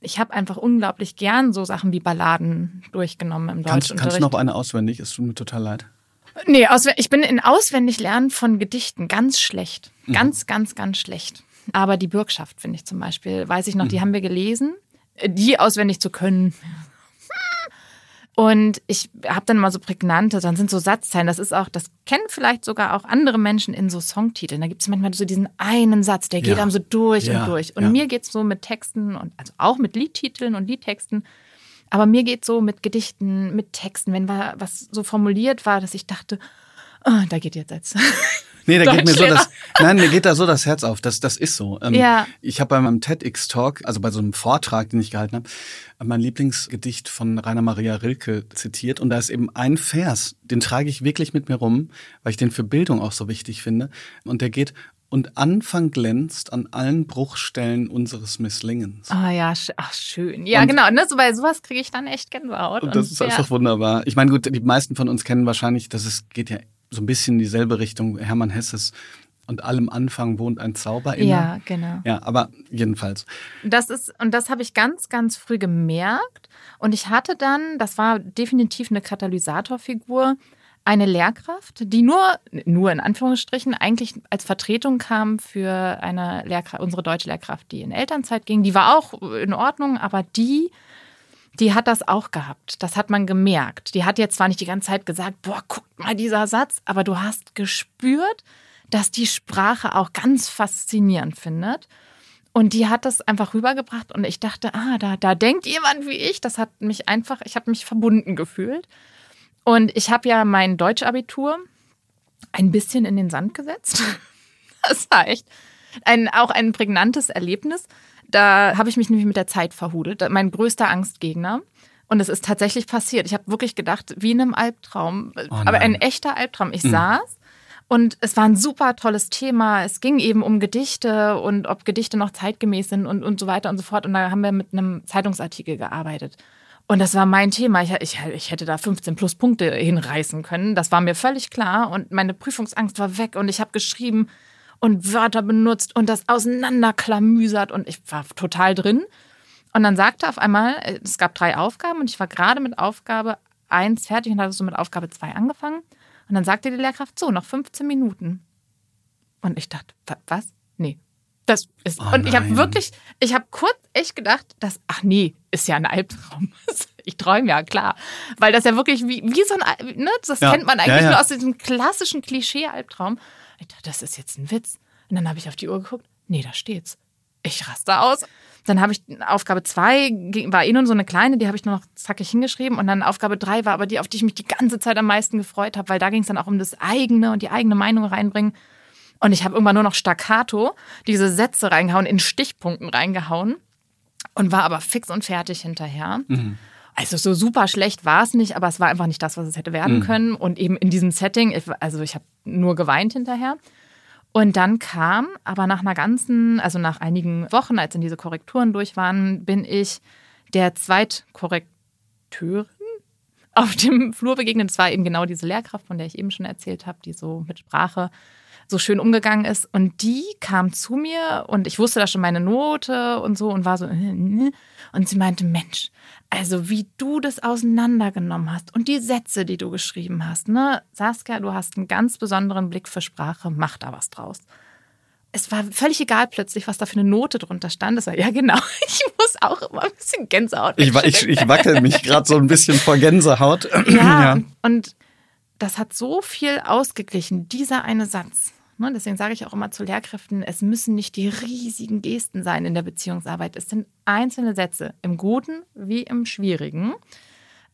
A: ich habe einfach unglaublich gern so Sachen wie Balladen durchgenommen im
B: kannst,
A: Deutschunterricht.
B: Kannst du noch eine auswendig? Es tut mir total leid.
A: Nee, ich bin in Auswendiglernen von Gedichten ganz schlecht. Mhm. Ganz, mhm. ganz, ganz schlecht. Aber die Bürgschaft, finde ich zum Beispiel, weiß ich noch, mhm. die haben wir gelesen. Die auswendig zu können, und ich habe dann mal so prägnante, dann sind so Satzzeilen, das ist auch, das kennen vielleicht sogar auch andere Menschen in so Songtiteln. Da gibt es manchmal so diesen einen Satz, der geht ja. einem so durch ja. und durch. Und ja. mir geht's so mit Texten und also auch mit Liedtiteln und Liedtexten, Aber mir geht so mit Gedichten, mit Texten, wenn was so formuliert war, dass ich dachte, oh, da geht jetzt jetzt. (laughs)
B: Nee, da geht mir so das, nein, mir geht da so das Herz auf. Das, das ist so. Ähm,
A: Ja.
B: Ich habe bei meinem TEDx-Talk, also bei so einem Vortrag, den ich gehalten habe, mein Lieblingsgedicht von Rainer Maria Rilke zitiert. Und da ist eben ein Vers, den trage ich wirklich mit mir rum, weil ich den für Bildung auch so wichtig finde. Und der geht, und Anfang glänzt an allen Bruchstellen unseres Misslingens.
A: Ah ja, sch- ach schön. Ja,
B: Und-
A: genau. Ne, so bei sowas kriege ich dann echt Gänsehaut.
B: Und das ist
A: ja,
B: einfach wunderbar. Ich meine, gut, die meisten von uns kennen wahrscheinlich, dass es geht ja so ein bisschen in dieselbe Richtung. Hermann Hesses und allem Anfang wohnt ein Zauber inne.
A: Ja, genau.
B: Ja, aber jedenfalls.
A: Das ist, und das habe ich ganz, ganz früh gemerkt. Und ich hatte dann, das war definitiv eine Katalysatorfigur, eine Lehrkraft, die nur, nur in Anführungsstrichen, eigentlich als Vertretung kam für eine Lehrkraft, unsere deutsche Lehrkraft, die in Elternzeit ging. Die war auch in Ordnung, aber die, die hat das auch gehabt. Das hat man gemerkt. Die hat jetzt zwar nicht die ganze Zeit gesagt, boah, guck mal dieser Satz, aber du hast gespürt, dass die Sprache auch ganz faszinierend findet. Und die hat das einfach rübergebracht und ich dachte, ah, da, da denkt jemand wie ich. Das hat mich einfach, ich habe mich verbunden gefühlt. Und ich habe ja mein Deutschabitur ein bisschen in den Sand gesetzt. (laughs) Das echt ein, auch ein prägnantes Erlebnis. Da habe ich mich nämlich mit der Zeit verhudelt. Mein größter Angstgegner. Und es ist tatsächlich passiert. Ich habe wirklich gedacht, wie in einem Albtraum. aber
B: nein.
A: ein echter Albtraum. Ich saß und es war ein super tolles Thema. Es ging eben um Gedichte und ob Gedichte noch zeitgemäß sind und, und so weiter und so fort. Und da haben wir mit einem Zeitungsartikel gearbeitet. Und das war mein Thema. Ich, ich, ich hätte da 15 plus Punkte hinreißen können. Das war mir völlig klar. Und meine Prüfungsangst war weg. Und ich habe geschrieben und Wörter benutzt und das auseinanderklamüsert. Und ich war total drin. Und dann sagte auf einmal, äh, es gab drei Aufgaben und ich war gerade mit Aufgabe 1 fertig und hatte so mit Aufgabe 2 angefangen. Und dann sagte die Lehrkraft, so, noch 15 Minuten. Und ich dachte, wa- was? Nee. Das ist,
B: Oh
A: und ich habe wirklich, ich habe kurz echt gedacht, dass, ach nee, ist ja ein Albtraum. (laughs) Ich träume ja, klar. Weil das ja wirklich wie, wie so ein, ne, das
B: Ja.
A: kennt man
B: Ja,
A: eigentlich
B: ja.
A: nur aus diesem klassischen Klischee-Albtraum. Dachte, das ist jetzt ein Witz. Und dann habe ich auf die Uhr geguckt, nee, da steht's. Ich raste aus. Dann habe ich Aufgabe zwei war eh nur so eine kleine, die habe ich nur noch zackig hingeschrieben. Und dann Aufgabe drei war aber die, auf die ich mich die ganze Zeit am meisten gefreut habe, weil da ging es dann auch um das eigene und die eigene Meinung reinbringen. Und ich habe irgendwann nur noch staccato diese Sätze reingehauen, in Stichpunkten reingehauen und war aber fix und fertig hinterher. Also so super schlecht war es nicht, aber es war einfach nicht das, was es hätte werden können. Und eben in diesem Setting, also ich habe nur geweint hinterher. Und dann kam, aber nach einer ganzen, also nach einigen Wochen, als dann diese Korrekturen durch waren, bin ich der Zweitkorrekteurin auf dem (laughs) Flur begegnet. Das war eben genau diese Lehrkraft, von der ich eben schon erzählt habe, die so mit Sprache so schön umgegangen ist. Und die kam zu mir und ich wusste da schon meine Note und so und war so, äh, äh. Und sie meinte, Mensch, also wie du das auseinandergenommen hast und die Sätze, die du geschrieben hast, ne, Saskia, du hast einen ganz besonderen Blick für Sprache, mach da was draus. Es war völlig egal plötzlich, was da für eine Note drunter stand. Es war, ja genau, (laughs) ich muss auch immer ein bisschen Gänsehaut.
B: Ich, ich, ich wackel mich gerade so ein bisschen vor Gänsehaut. (clears throat)
A: Ja, Und das hat so viel ausgeglichen, dieser eine Satz. Ne, deswegen sage ich auch immer zu Lehrkräften, es müssen nicht die riesigen Gesten sein in der Beziehungsarbeit. Es sind einzelne Sätze, im Guten wie im Schwierigen,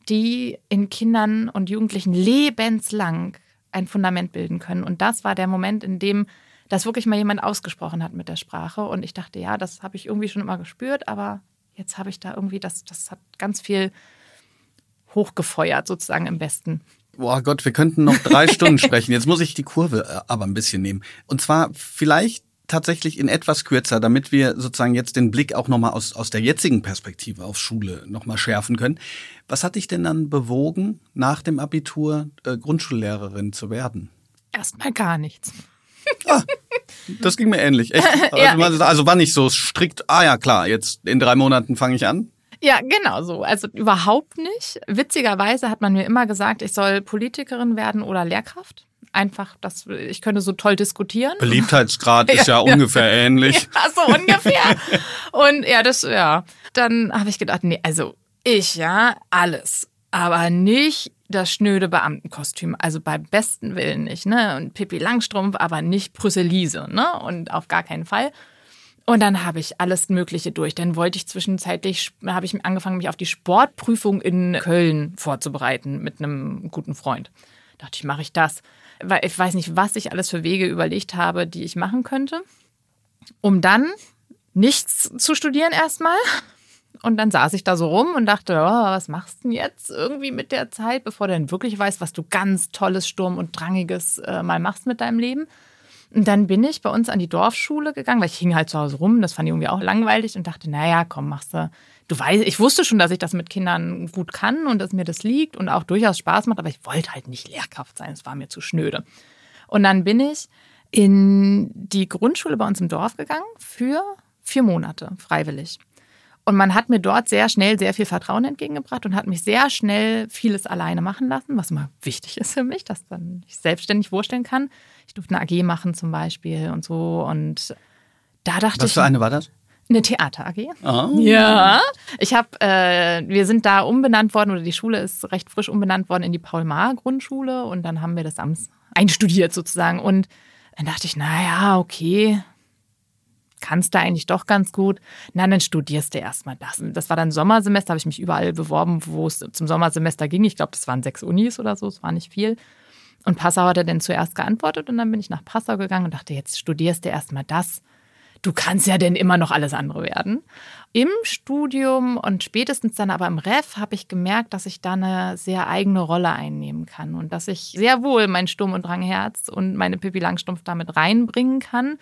A: die in Kindern und Jugendlichen lebenslang ein Fundament bilden können. Und das war der Moment, in dem das wirklich mal jemand ausgesprochen hat mit der Sprache. Und ich dachte, ja, das habe ich irgendwie schon immer gespürt, aber jetzt habe ich da irgendwie, das, das hat ganz viel hochgefeuert, sozusagen im Besten.
B: Boah Gott, wir könnten noch drei Stunden sprechen. Jetzt muss ich die Kurve äh, aber ein bisschen nehmen. Und zwar vielleicht tatsächlich in etwas kürzer, damit wir sozusagen jetzt den Blick auch nochmal aus, aus der jetzigen Perspektive auf Schule nochmal schärfen können. Was hat dich denn dann bewogen, nach dem Abitur äh, Grundschullehrerin zu werden?
A: Erstmal gar nichts.
B: Das ging mir ähnlich. Echt? (laughs)
A: Ja.
B: Also, also war nicht so strikt, ah ja klar, jetzt in drei Monaten fange ich an.
A: Ja, genau so. Also überhaupt nicht. Witzigerweise hat man mir immer gesagt, ich soll Politikerin werden oder Lehrkraft. Einfach, dass ich könnte so toll diskutieren.
B: Beliebtheitsgrad (laughs) ist ja, ungefähr ähnlich. (laughs)
A: Ja, so ungefähr. Und ja, das, ja. Dann habe ich gedacht, nee, also ich, ja, alles. Aber nicht das schnöde Beamtenkostüm. Also beim besten Willen nicht, ne? Und Pippi Langstrumpf, aber nicht Brüsselise, ne? Und auf gar keinen Fall. Und dann habe ich alles Mögliche durch. Dann wollte ich zwischenzeitlich, habe ich angefangen, mich auf die Sportprüfung in Köln vorzubereiten mit einem guten Freund. Da dachte ich, mache ich das. Weil ich weiß nicht, was ich alles für Wege überlegt habe, die ich machen könnte. Um dann nichts zu studieren erstmal. Und dann saß ich da so rum und dachte, oh, was machst du denn jetzt irgendwie mit der Zeit, bevor du denn wirklich weißt, was du ganz tolles, Sturm- und Drangiges äh, mal machst mit deinem Leben. Und dann bin ich bei uns an die Dorfschule gegangen, weil ich hing halt zu Hause rum. Das fand ich irgendwie auch langweilig und dachte, naja, komm, machst du. Du weißt, ich wusste schon, dass ich das mit Kindern gut kann und dass mir das liegt und auch durchaus Spaß macht, aber ich wollte halt nicht Lehrkraft sein. Es war mir zu schnöde. Und dann bin ich in die Grundschule bei uns im Dorf gegangen für vier Monate, freiwillig. Und man hat mir dort sehr schnell sehr viel Vertrauen entgegengebracht und hat mich sehr schnell vieles alleine machen lassen, was immer wichtig ist für mich, dass dann ich selbstständig vorstellen kann. Ich durfte eine AG machen zum Beispiel und so. Und da dachte
B: Was
A: ich.
B: für eine war das?
A: Eine Theater AG.
B: Oh.
A: Ja. Ich habe, äh, wir sind da umbenannt worden oder die Schule ist recht frisch umbenannt worden in die Paul-Maar-Grundschule und dann haben wir das Amts einstudiert sozusagen. Und dann dachte ich, naja, okay, kannst du eigentlich doch ganz gut. Na, dann studierst du erstmal das. Das war dann Sommersemester, habe ich mich überall beworben, wo es zum Sommersemester ging. Ich glaube, das waren sechs Unis oder so, es war nicht viel. Und Passau hat er dann zuerst geantwortet und dann bin ich nach Passau gegangen und dachte, jetzt studierst du erstmal das. Du kannst ja denn immer noch alles andere werden. Im Studium und spätestens dann aber im Ref habe ich gemerkt, dass ich da eine sehr eigene Rolle einnehmen kann und dass ich sehr wohl mein Sturm- und Drangherz und meine Pippi Langstumpf damit reinbringen kann.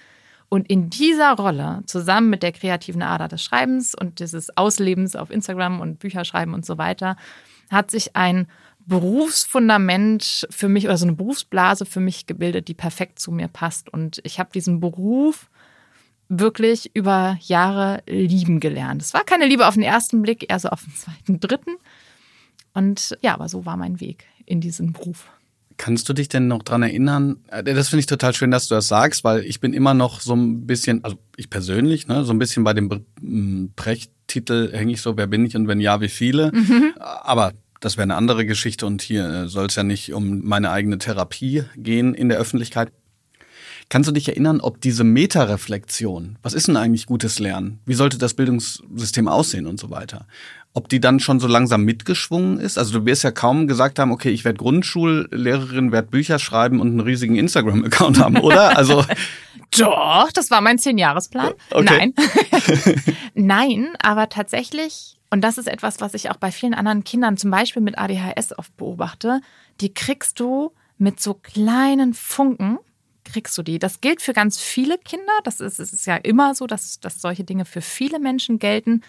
A: Und in dieser Rolle, zusammen mit der kreativen Ader des Schreibens und dieses Auslebens auf Instagram und Bücherschreiben und so weiter, hat sich ein Berufsfundament für mich oder so eine Berufsblase für mich gebildet, die perfekt zu mir passt. Und ich habe diesen Beruf wirklich über Jahre lieben gelernt. Es war keine Liebe auf den ersten Blick, eher so auf den zweiten, dritten. Und ja, aber so war mein Weg in diesen Beruf.
B: Kannst du dich denn noch dran erinnern? Äh, Das finde ich total schön, dass du das sagst, weil ich bin immer noch so ein bisschen, also ich persönlich, ne, so ein bisschen bei dem Brecht-Titel hänge ich so, wer bin ich und wenn ja, wie viele. Aber das wäre eine andere Geschichte und hier soll es ja nicht um meine eigene Therapie gehen in der Öffentlichkeit. Kannst du dich erinnern, ob diese Metareflexion, was ist denn eigentlich gutes Lernen? Wie sollte das Bildungssystem aussehen und so weiter? Ob die dann schon so langsam mitgeschwungen ist? Also du wirst ja kaum gesagt haben, okay, ich werde Grundschullehrerin, werde Bücher schreiben und einen riesigen Instagram-Account haben, oder? Also (laughs)
A: Doch, das war mein Zehnjahresplan.
B: Okay.
A: Nein. (laughs) Nein, aber tatsächlich, und das ist etwas, was ich auch bei vielen anderen Kindern, zum Beispiel mit ADHS oft beobachte, die kriegst du mit so kleinen Funken, kriegst du die. Das gilt für ganz viele Kinder. Das ist, es ist ja immer so, dass, dass solche Dinge für viele Menschen gelten.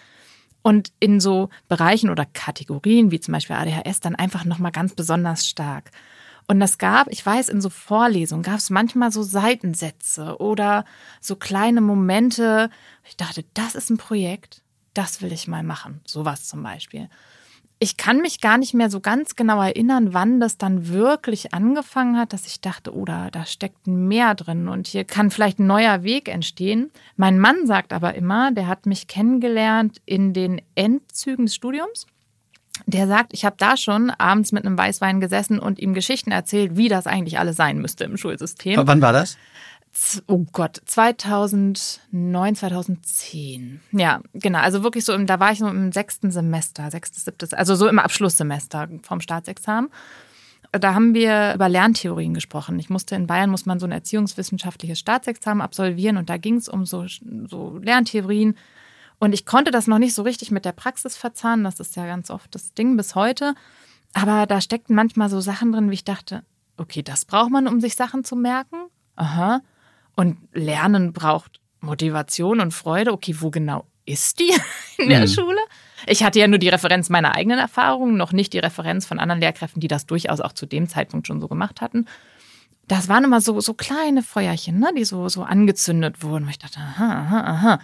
A: Und in so Bereichen oder Kategorien wie zum Beispiel ADHS dann einfach nochmal ganz besonders stark. Und das gab, ich weiß, in so Vorlesungen gab es manchmal so Seitensätze oder so kleine Momente. Ich dachte, das ist ein Projekt, das will ich mal machen. Sowas zum Beispiel. Ich kann mich gar nicht mehr so ganz genau erinnern, wann das dann wirklich angefangen hat, dass ich dachte, oh, da, da steckt mehr drin und hier kann vielleicht ein neuer Weg entstehen. Mein Mann sagt aber immer, der hat mich kennengelernt in den Endzügen des Studiums. Der sagt, ich habe da schon abends mit einem Weißwein gesessen und ihm Geschichten erzählt, wie das eigentlich alles sein müsste im Schulsystem.
B: wann war das?
A: Oh Gott, 2009, 2010. Ja, genau. Also wirklich so, da war ich so im sechsten Semester, sechstes, siebtes, also so im Abschlusssemester vom Staatsexamen. Da haben wir über Lerntheorien gesprochen. Ich musste in Bayern, muss man so ein erziehungswissenschaftliches Staatsexamen absolvieren und da ging es um so, so Lerntheorien. Und ich konnte das noch nicht so richtig mit der Praxis verzahnen. Das ist ja ganz oft das Ding bis heute. Aber da steckten manchmal so Sachen drin, wie ich dachte, okay, das braucht man, um sich Sachen zu merken. Aha. Und Lernen braucht Motivation und Freude. Okay, wo genau ist die (laughs) in der
B: Mhm.
A: Schule? Ich hatte ja nur die Referenz meiner eigenen Erfahrungen, noch nicht die Referenz von anderen Lehrkräften, die das durchaus auch zu dem Zeitpunkt schon so gemacht hatten. Das waren immer so, so kleine Feuerchen, ne, die so, so angezündet wurden. wo ich dachte, aha, aha, aha.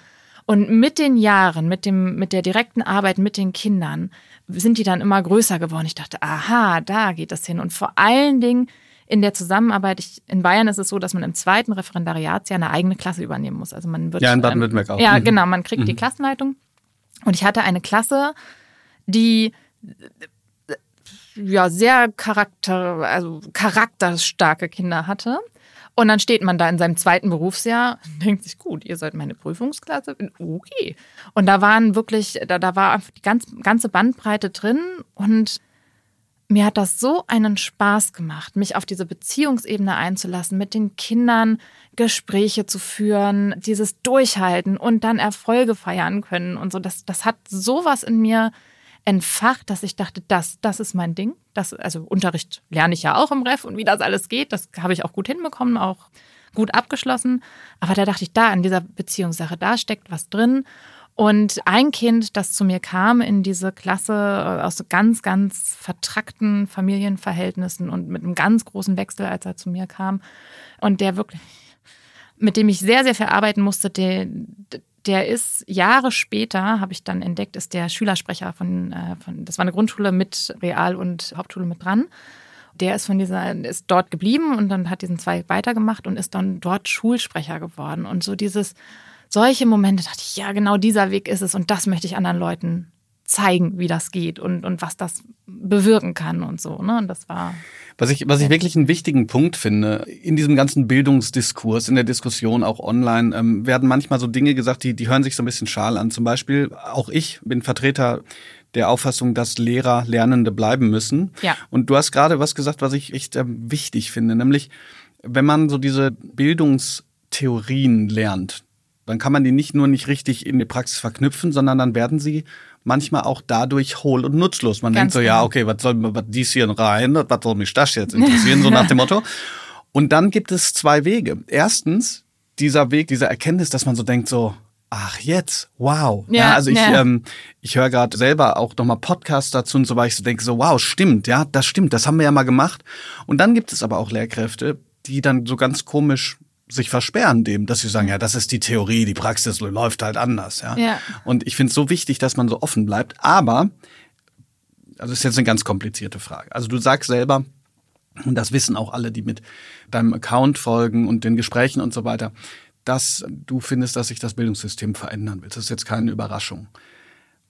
A: Und mit den Jahren, mit, dem, mit der direkten Arbeit mit den Kindern, sind die dann immer größer geworden. Ich dachte, aha, da geht das hin. Und vor allen Dingen in der Zusammenarbeit, ich, in Bayern ist es so, dass man im zweiten Referendariatsjahr eine eigene Klasse übernehmen muss. Also man wird,
B: Ja, in Baden-Württemberg auch.
A: Ja,
B: Mhm.
A: genau, man kriegt die Klassenleitung. Und ich hatte eine Klasse, die ja sehr charakter, also charakterstarke Kinder hatte. Und dann steht man da in seinem zweiten Berufsjahr und (laughs) denkt sich, gut, ihr seid meine Prüfungsklasse, okay. Und da waren wirklich, da, da war die ganz, ganze Bandbreite drin und mir hat das so einen Spaß gemacht, mich auf diese Beziehungsebene einzulassen, mit den Kindern Gespräche zu führen, dieses Durchhalten und dann Erfolge feiern können und so. Das, das hat sowas in mir entfacht, dass ich dachte, das, das ist mein Ding. Das, also Unterricht lerne ich ja auch im Ref und wie das alles geht, das habe ich auch gut hinbekommen, auch gut abgeschlossen. Aber da dachte ich, da in dieser Beziehungssache, da steckt was drin. Und ein Kind, das zu mir kam in diese Klasse äh, aus ganz, ganz vertrackten Familienverhältnissen und mit einem ganz großen Wechsel, als er zu mir kam, und der wirklich, mit dem ich sehr, sehr viel arbeiten musste, der, der ist Jahre später, habe ich dann entdeckt, ist der Schülersprecher von, äh, von, das war eine Grundschule mit Real- und Hauptschule mit dran. Der ist von dieser, ist dort geblieben und dann hat diesen Zweig weitergemacht und ist dann dort Schulsprecher geworden. Und so dieses, solche Momente dachte ich, ja, genau dieser Weg ist es und das möchte ich anderen Leuten zeigen, wie das geht und, und was das bewirken kann und so. Ne? Und das war.
B: Was ich, was ich wirklich einen wichtigen Punkt finde, in diesem ganzen Bildungsdiskurs, in der Diskussion auch online, ähm, werden manchmal so Dinge gesagt, die, die hören sich so ein bisschen schal an. Zum Beispiel, auch ich bin Vertreter der Auffassung, dass Lehrer Lernende bleiben müssen.
A: Ja.
B: Und du hast gerade was gesagt, was ich echt äh, wichtig finde, nämlich wenn man so diese Bildungstheorien lernt, dann kann man die nicht nur nicht richtig in die Praxis verknüpfen, sondern dann werden sie manchmal auch dadurch hohl und nutzlos. Man Ganz denkt so, genau. ja, okay, was soll was dies hier rein, was soll mich das jetzt interessieren, so (laughs) nach dem Motto. Und dann gibt es zwei Wege. Erstens, dieser Weg, dieser Erkenntnis, dass man so denkt, so, ach jetzt, wow. Ja, ja also ich, ja. ähm, ich höre gerade selber auch nochmal Podcasts dazu und so, weil ich so denke, so, wow, stimmt, ja, das stimmt, das haben wir ja mal gemacht. Und dann gibt es aber auch Lehrkräfte, die dann so ganz komisch sich versperren dem, dass sie sagen, ja, das ist die Theorie, die Praxis läuft halt anders. Ja.
A: ja.
B: Und ich finde es so wichtig, dass man so offen bleibt. Aber, also ist jetzt eine ganz komplizierte Frage. Also du sagst selber, und das wissen auch alle, die mit deinem Account folgen und den Gesprächen und so weiter, dass du findest, dass sich das Bildungssystem verändern will. Das ist jetzt keine Überraschung.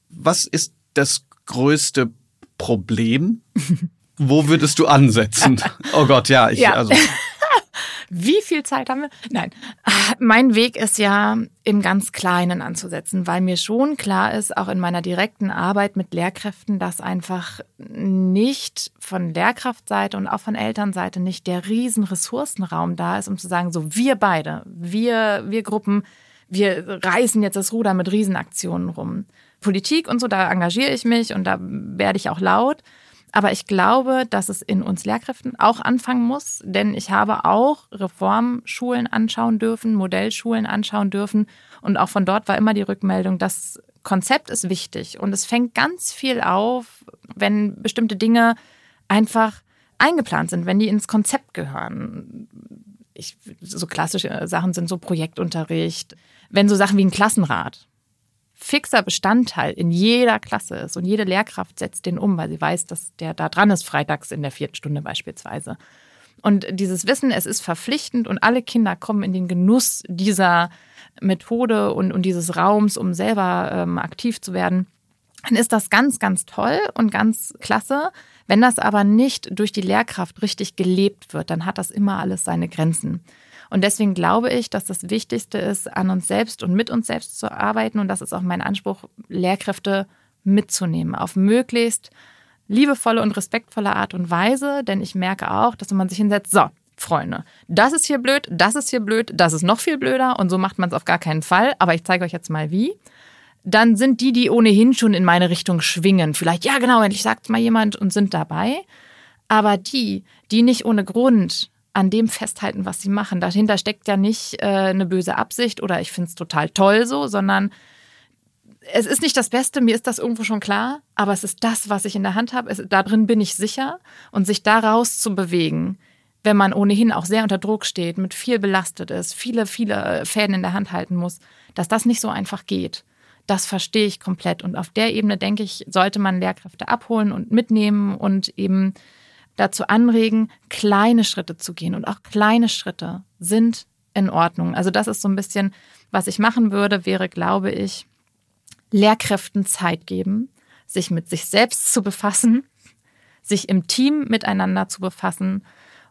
B: Was ist das größte Problem? (laughs) Wo würdest du ansetzen? (laughs) Oh Gott, ja, ich,
A: ja.
B: also.
A: Wie viel Zeit haben wir? Nein. (laughs) Mein Weg ist ja im ganz Kleinen anzusetzen, weil mir schon klar ist, auch in meiner direkten Arbeit mit Lehrkräften, dass einfach nicht von Lehrkraftseite und auch von Elternseite nicht der riesen Ressourcenraum da ist, um zu sagen, so wir beide, wir, wir Gruppen, wir reißen jetzt das Ruder mit Riesenaktionen rum. Politik und so, da engagiere ich mich und da werde ich auch laut. Aber ich glaube, dass es in uns Lehrkräften auch anfangen muss, denn ich habe auch Reformschulen anschauen dürfen, Modellschulen anschauen dürfen. Und auch von dort war immer die Rückmeldung, das Konzept ist wichtig. Und es fängt ganz viel auf, wenn bestimmte Dinge einfach eingeplant sind, wenn die ins Konzept gehören. Ich, so klassische Sachen sind so Projektunterricht, wenn so Sachen wie ein Klassenrat fixer Bestandteil in jeder Klasse ist und jede Lehrkraft setzt den um, weil sie weiß, dass der da dran ist, freitags in der vierten Stunde beispielsweise. Und dieses Wissen, es ist verpflichtend und alle Kinder kommen in den Genuss dieser Methode und, und dieses Raums, um selber ähm, aktiv zu werden, dann ist das ganz, ganz toll und ganz klasse. Wenn das aber nicht durch die Lehrkraft richtig gelebt wird, dann hat das immer alles seine Grenzen. Und deswegen glaube ich, dass das Wichtigste ist, an uns selbst und mit uns selbst zu arbeiten. Und das ist auch mein Anspruch, Lehrkräfte mitzunehmen auf möglichst liebevolle und respektvolle Art und Weise. Denn ich merke auch, dass wenn man sich hinsetzt, so, Freunde, das ist hier blöd, das ist hier blöd, das ist noch viel blöder und so macht man es auf gar keinen Fall. Aber ich zeige euch jetzt mal wie. Dann sind die, die ohnehin schon in meine Richtung schwingen, vielleicht, ja genau, endlich sagt mal jemand und sind dabei. Aber die, die nicht ohne Grund an dem festhalten, was sie machen. Dahinter steckt ja nicht äh, eine böse Absicht oder ich finde es total toll so, sondern es ist nicht das Beste, mir ist das irgendwo schon klar, aber es ist das, was ich in der Hand habe. Es, da drin bin ich sicher und sich daraus zu bewegen, wenn man ohnehin auch sehr unter Druck steht, mit viel belastet ist, viele, viele äh, Fäden in der Hand halten muss, dass das nicht so einfach geht. Das verstehe ich komplett. Und auf der Ebene, denke ich, sollte man Lehrkräfte abholen und mitnehmen und eben dazu anregen, kleine Schritte zu gehen. Und auch kleine Schritte sind in Ordnung. Also das ist so ein bisschen, was ich machen würde, wäre, glaube ich, Lehrkräften Zeit geben, sich mit sich selbst zu befassen, sich im Team miteinander zu befassen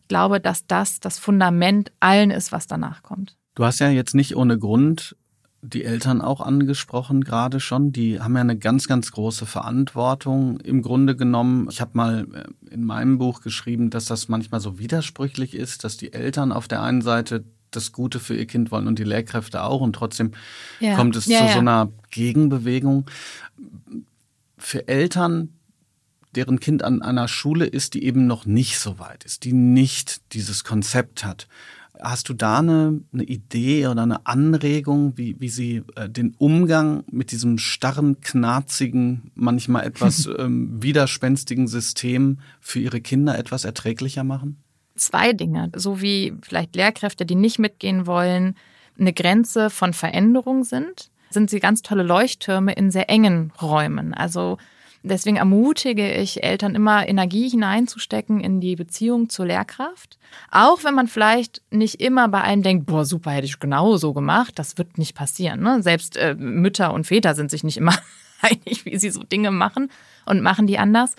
A: glaube, dass das das Fundament allen ist, was danach kommt.
B: Du hast ja jetzt nicht ohne Grund die Eltern auch angesprochen, gerade schon. Die haben ja eine ganz, ganz große Verantwortung im Grunde genommen. Ich habe mal äh, in meinem Buch geschrieben, dass das manchmal so widersprüchlich ist, dass die Eltern auf der einen Seite das Gute für ihr Kind wollen und die Lehrkräfte auch und trotzdem ja. kommt es ja, zu ja. so einer Gegenbewegung. Für Eltern, deren Kind an einer Schule ist, die eben noch nicht so weit ist, die nicht dieses Konzept hat, Hast du da eine, eine Idee oder eine Anregung, wie, wie Sie äh, den Umgang mit diesem starren, knarzigen, manchmal etwas (laughs) ähm, widerspenstigen System für Ihre Kinder etwas erträglicher machen?
A: Zwei Dinge, so wie vielleicht Lehrkräfte, die nicht mitgehen wollen, eine Grenze von Veränderung sind, sind sie ganz tolle Leuchttürme in sehr engen Räumen. Also Deswegen ermutige ich Eltern immer Energie hineinzustecken in die Beziehung zur Lehrkraft. Auch wenn man vielleicht nicht immer bei einem denkt, boah, super, hätte ich genau so gemacht. Das wird nicht passieren. Ne? Selbst äh, Mütter und Väter sind sich nicht immer (laughs) einig, wie sie so Dinge machen und machen die anders.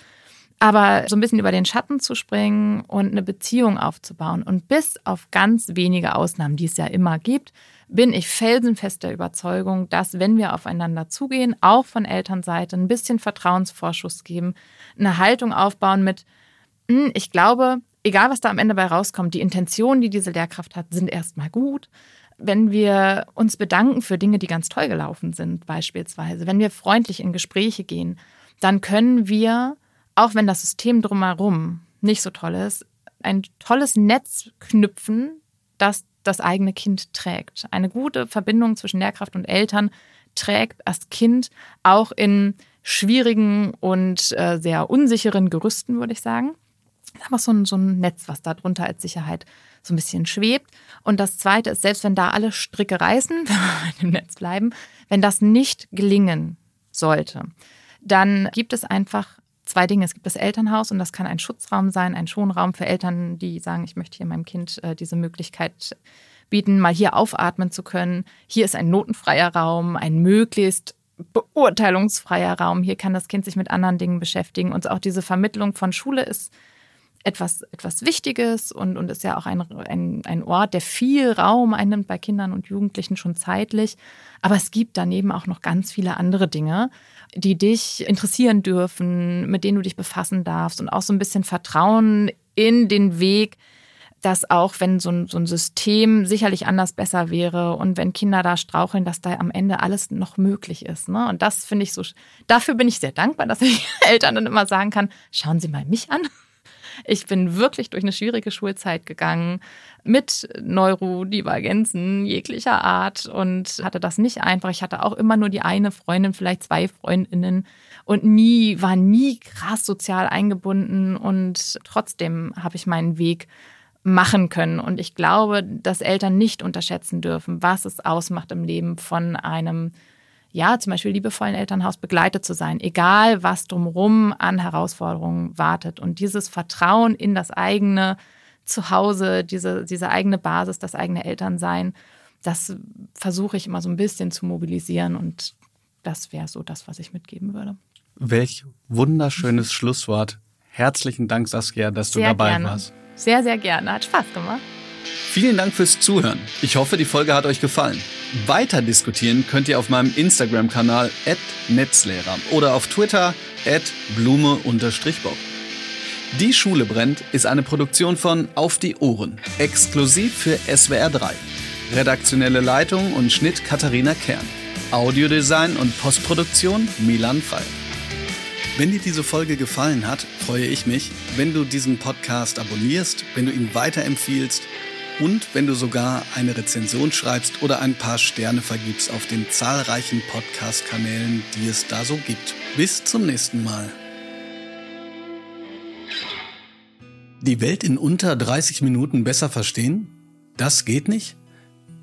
A: Aber so ein bisschen über den Schatten zu springen und eine Beziehung aufzubauen. Und bis auf ganz wenige Ausnahmen, die es ja immer gibt, bin ich felsenfest der Überzeugung, dass wenn wir aufeinander zugehen, auch von Elternseite ein bisschen Vertrauensvorschuss geben, eine Haltung aufbauen mit, hm, ich glaube, egal was da am Ende bei rauskommt, die Intentionen, die diese Lehrkraft hat, sind erstmal gut. Wenn wir uns bedanken für Dinge, die ganz toll gelaufen sind, beispielsweise, wenn wir freundlich in Gespräche gehen, dann können wir, auch wenn das System drumherum nicht so toll ist, ein tolles Netz knüpfen, das das eigene Kind trägt. Eine gute Verbindung zwischen Lehrkraft und Eltern trägt das Kind auch in schwierigen und äh, sehr unsicheren Gerüsten, würde ich sagen. Aber so ein, so ein Netz, was da drunter als Sicherheit so ein bisschen schwebt. Und das Zweite ist, selbst wenn da alle Stricke reißen, (laughs) wenn im Netz bleiben, wenn das nicht gelingen sollte, dann gibt es einfach zwei Dinge. Es gibt das Elternhaus und das kann ein Schutzraum sein, ein Schonraum für Eltern, die sagen, ich möchte hier meinem Kind äh, diese Möglichkeit bieten, mal hier aufatmen zu können. Hier ist ein notenfreier Raum, ein möglichst beurteilungsfreier Raum. Hier kann das Kind sich mit anderen Dingen beschäftigen. Und auch diese Vermittlung von Schule ist etwas, etwas Wichtiges und, und ist ja auch ein, ein, ein Ort, der viel Raum einnimmt bei Kindern und Jugendlichen schon zeitlich. Aber es gibt daneben auch noch ganz viele andere Dinge die dich interessieren dürfen, mit denen du dich befassen darfst und auch so ein bisschen Vertrauen in den Weg, dass auch wenn so ein, so ein System sicherlich anders besser wäre und wenn Kinder da straucheln, dass da am Ende alles noch möglich ist. Ne? Und das finde ich so, dafür bin ich sehr dankbar, dass ich (laughs) Eltern dann immer sagen kann, schauen Sie mal mich an. Ich bin wirklich durch eine schwierige Schulzeit gegangen mit Neurodivergenzen jeglicher Art und hatte das nicht einfach. Ich hatte auch immer nur die eine Freundin, vielleicht zwei Freundinnen und nie, war nie krass sozial eingebunden und trotzdem habe ich meinen Weg machen können. Und ich glaube, dass Eltern nicht unterschätzen dürfen, was es ausmacht im Leben von einem ja, zum Beispiel liebevollen Elternhaus begleitet zu sein, egal was drumherum an Herausforderungen wartet. Und dieses Vertrauen in das eigene Zuhause, diese, diese eigene Basis, das eigene Elternsein, das versuche ich immer so ein bisschen zu mobilisieren und das wäre so das, was ich mitgeben würde.
B: Welch wunderschönes (laughs) Schlusswort. Herzlichen Dank, Saskia, dass sehr du dabei
A: gerne.
B: warst.
A: Sehr, sehr gerne. Hat Spaß gemacht.
C: Vielen Dank fürs Zuhören. Ich hoffe, die Folge hat euch gefallen. Weiter diskutieren könnt ihr auf meinem Instagram-Kanal @netzlehrer oder auf Twitter @blume_bob. Die Schule brennt ist eine Produktion von Auf die Ohren, exklusiv für SWR 3. Redaktionelle Leitung und Schnitt Katharina Kern. Audiodesign und Postproduktion Milan Fall. Wenn dir diese Folge gefallen hat, freue ich mich, wenn du diesen Podcast abonnierst, wenn du ihn weiterempfiehlst und wenn du sogar eine Rezension schreibst oder ein paar Sterne vergibst auf den zahlreichen Podcast-Kanälen, die es da so gibt. Bis zum nächsten Mal. Die Welt in unter 30 Minuten besser verstehen? Das geht nicht?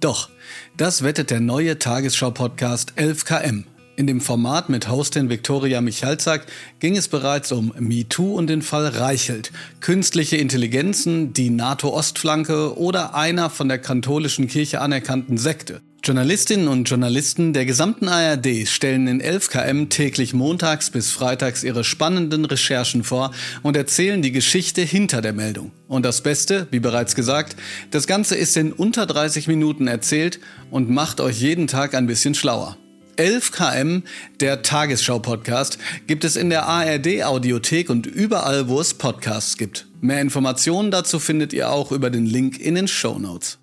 C: Doch, das wettet der neue Tagesschau-Podcast 11KM. In dem Format mit Hostin Viktoria Michalzack ging es bereits um MeToo und den Fall Reichelt, künstliche Intelligenzen, die NATO-Ostflanke oder einer von der katholischen Kirche anerkannten Sekte.
B: Journalistinnen und Journalisten der gesamten ARD stellen in 11 km täglich montags bis freitags ihre spannenden Recherchen vor und erzählen die Geschichte hinter der Meldung. Und das Beste, wie bereits gesagt, das Ganze ist in unter 30 Minuten erzählt und macht euch jeden Tag ein bisschen schlauer. 11 km, der Tagesschau-Podcast, gibt es in der ARD-Audiothek und überall, wo es Podcasts gibt. Mehr Informationen dazu findet ihr auch über den Link in den Show Notes.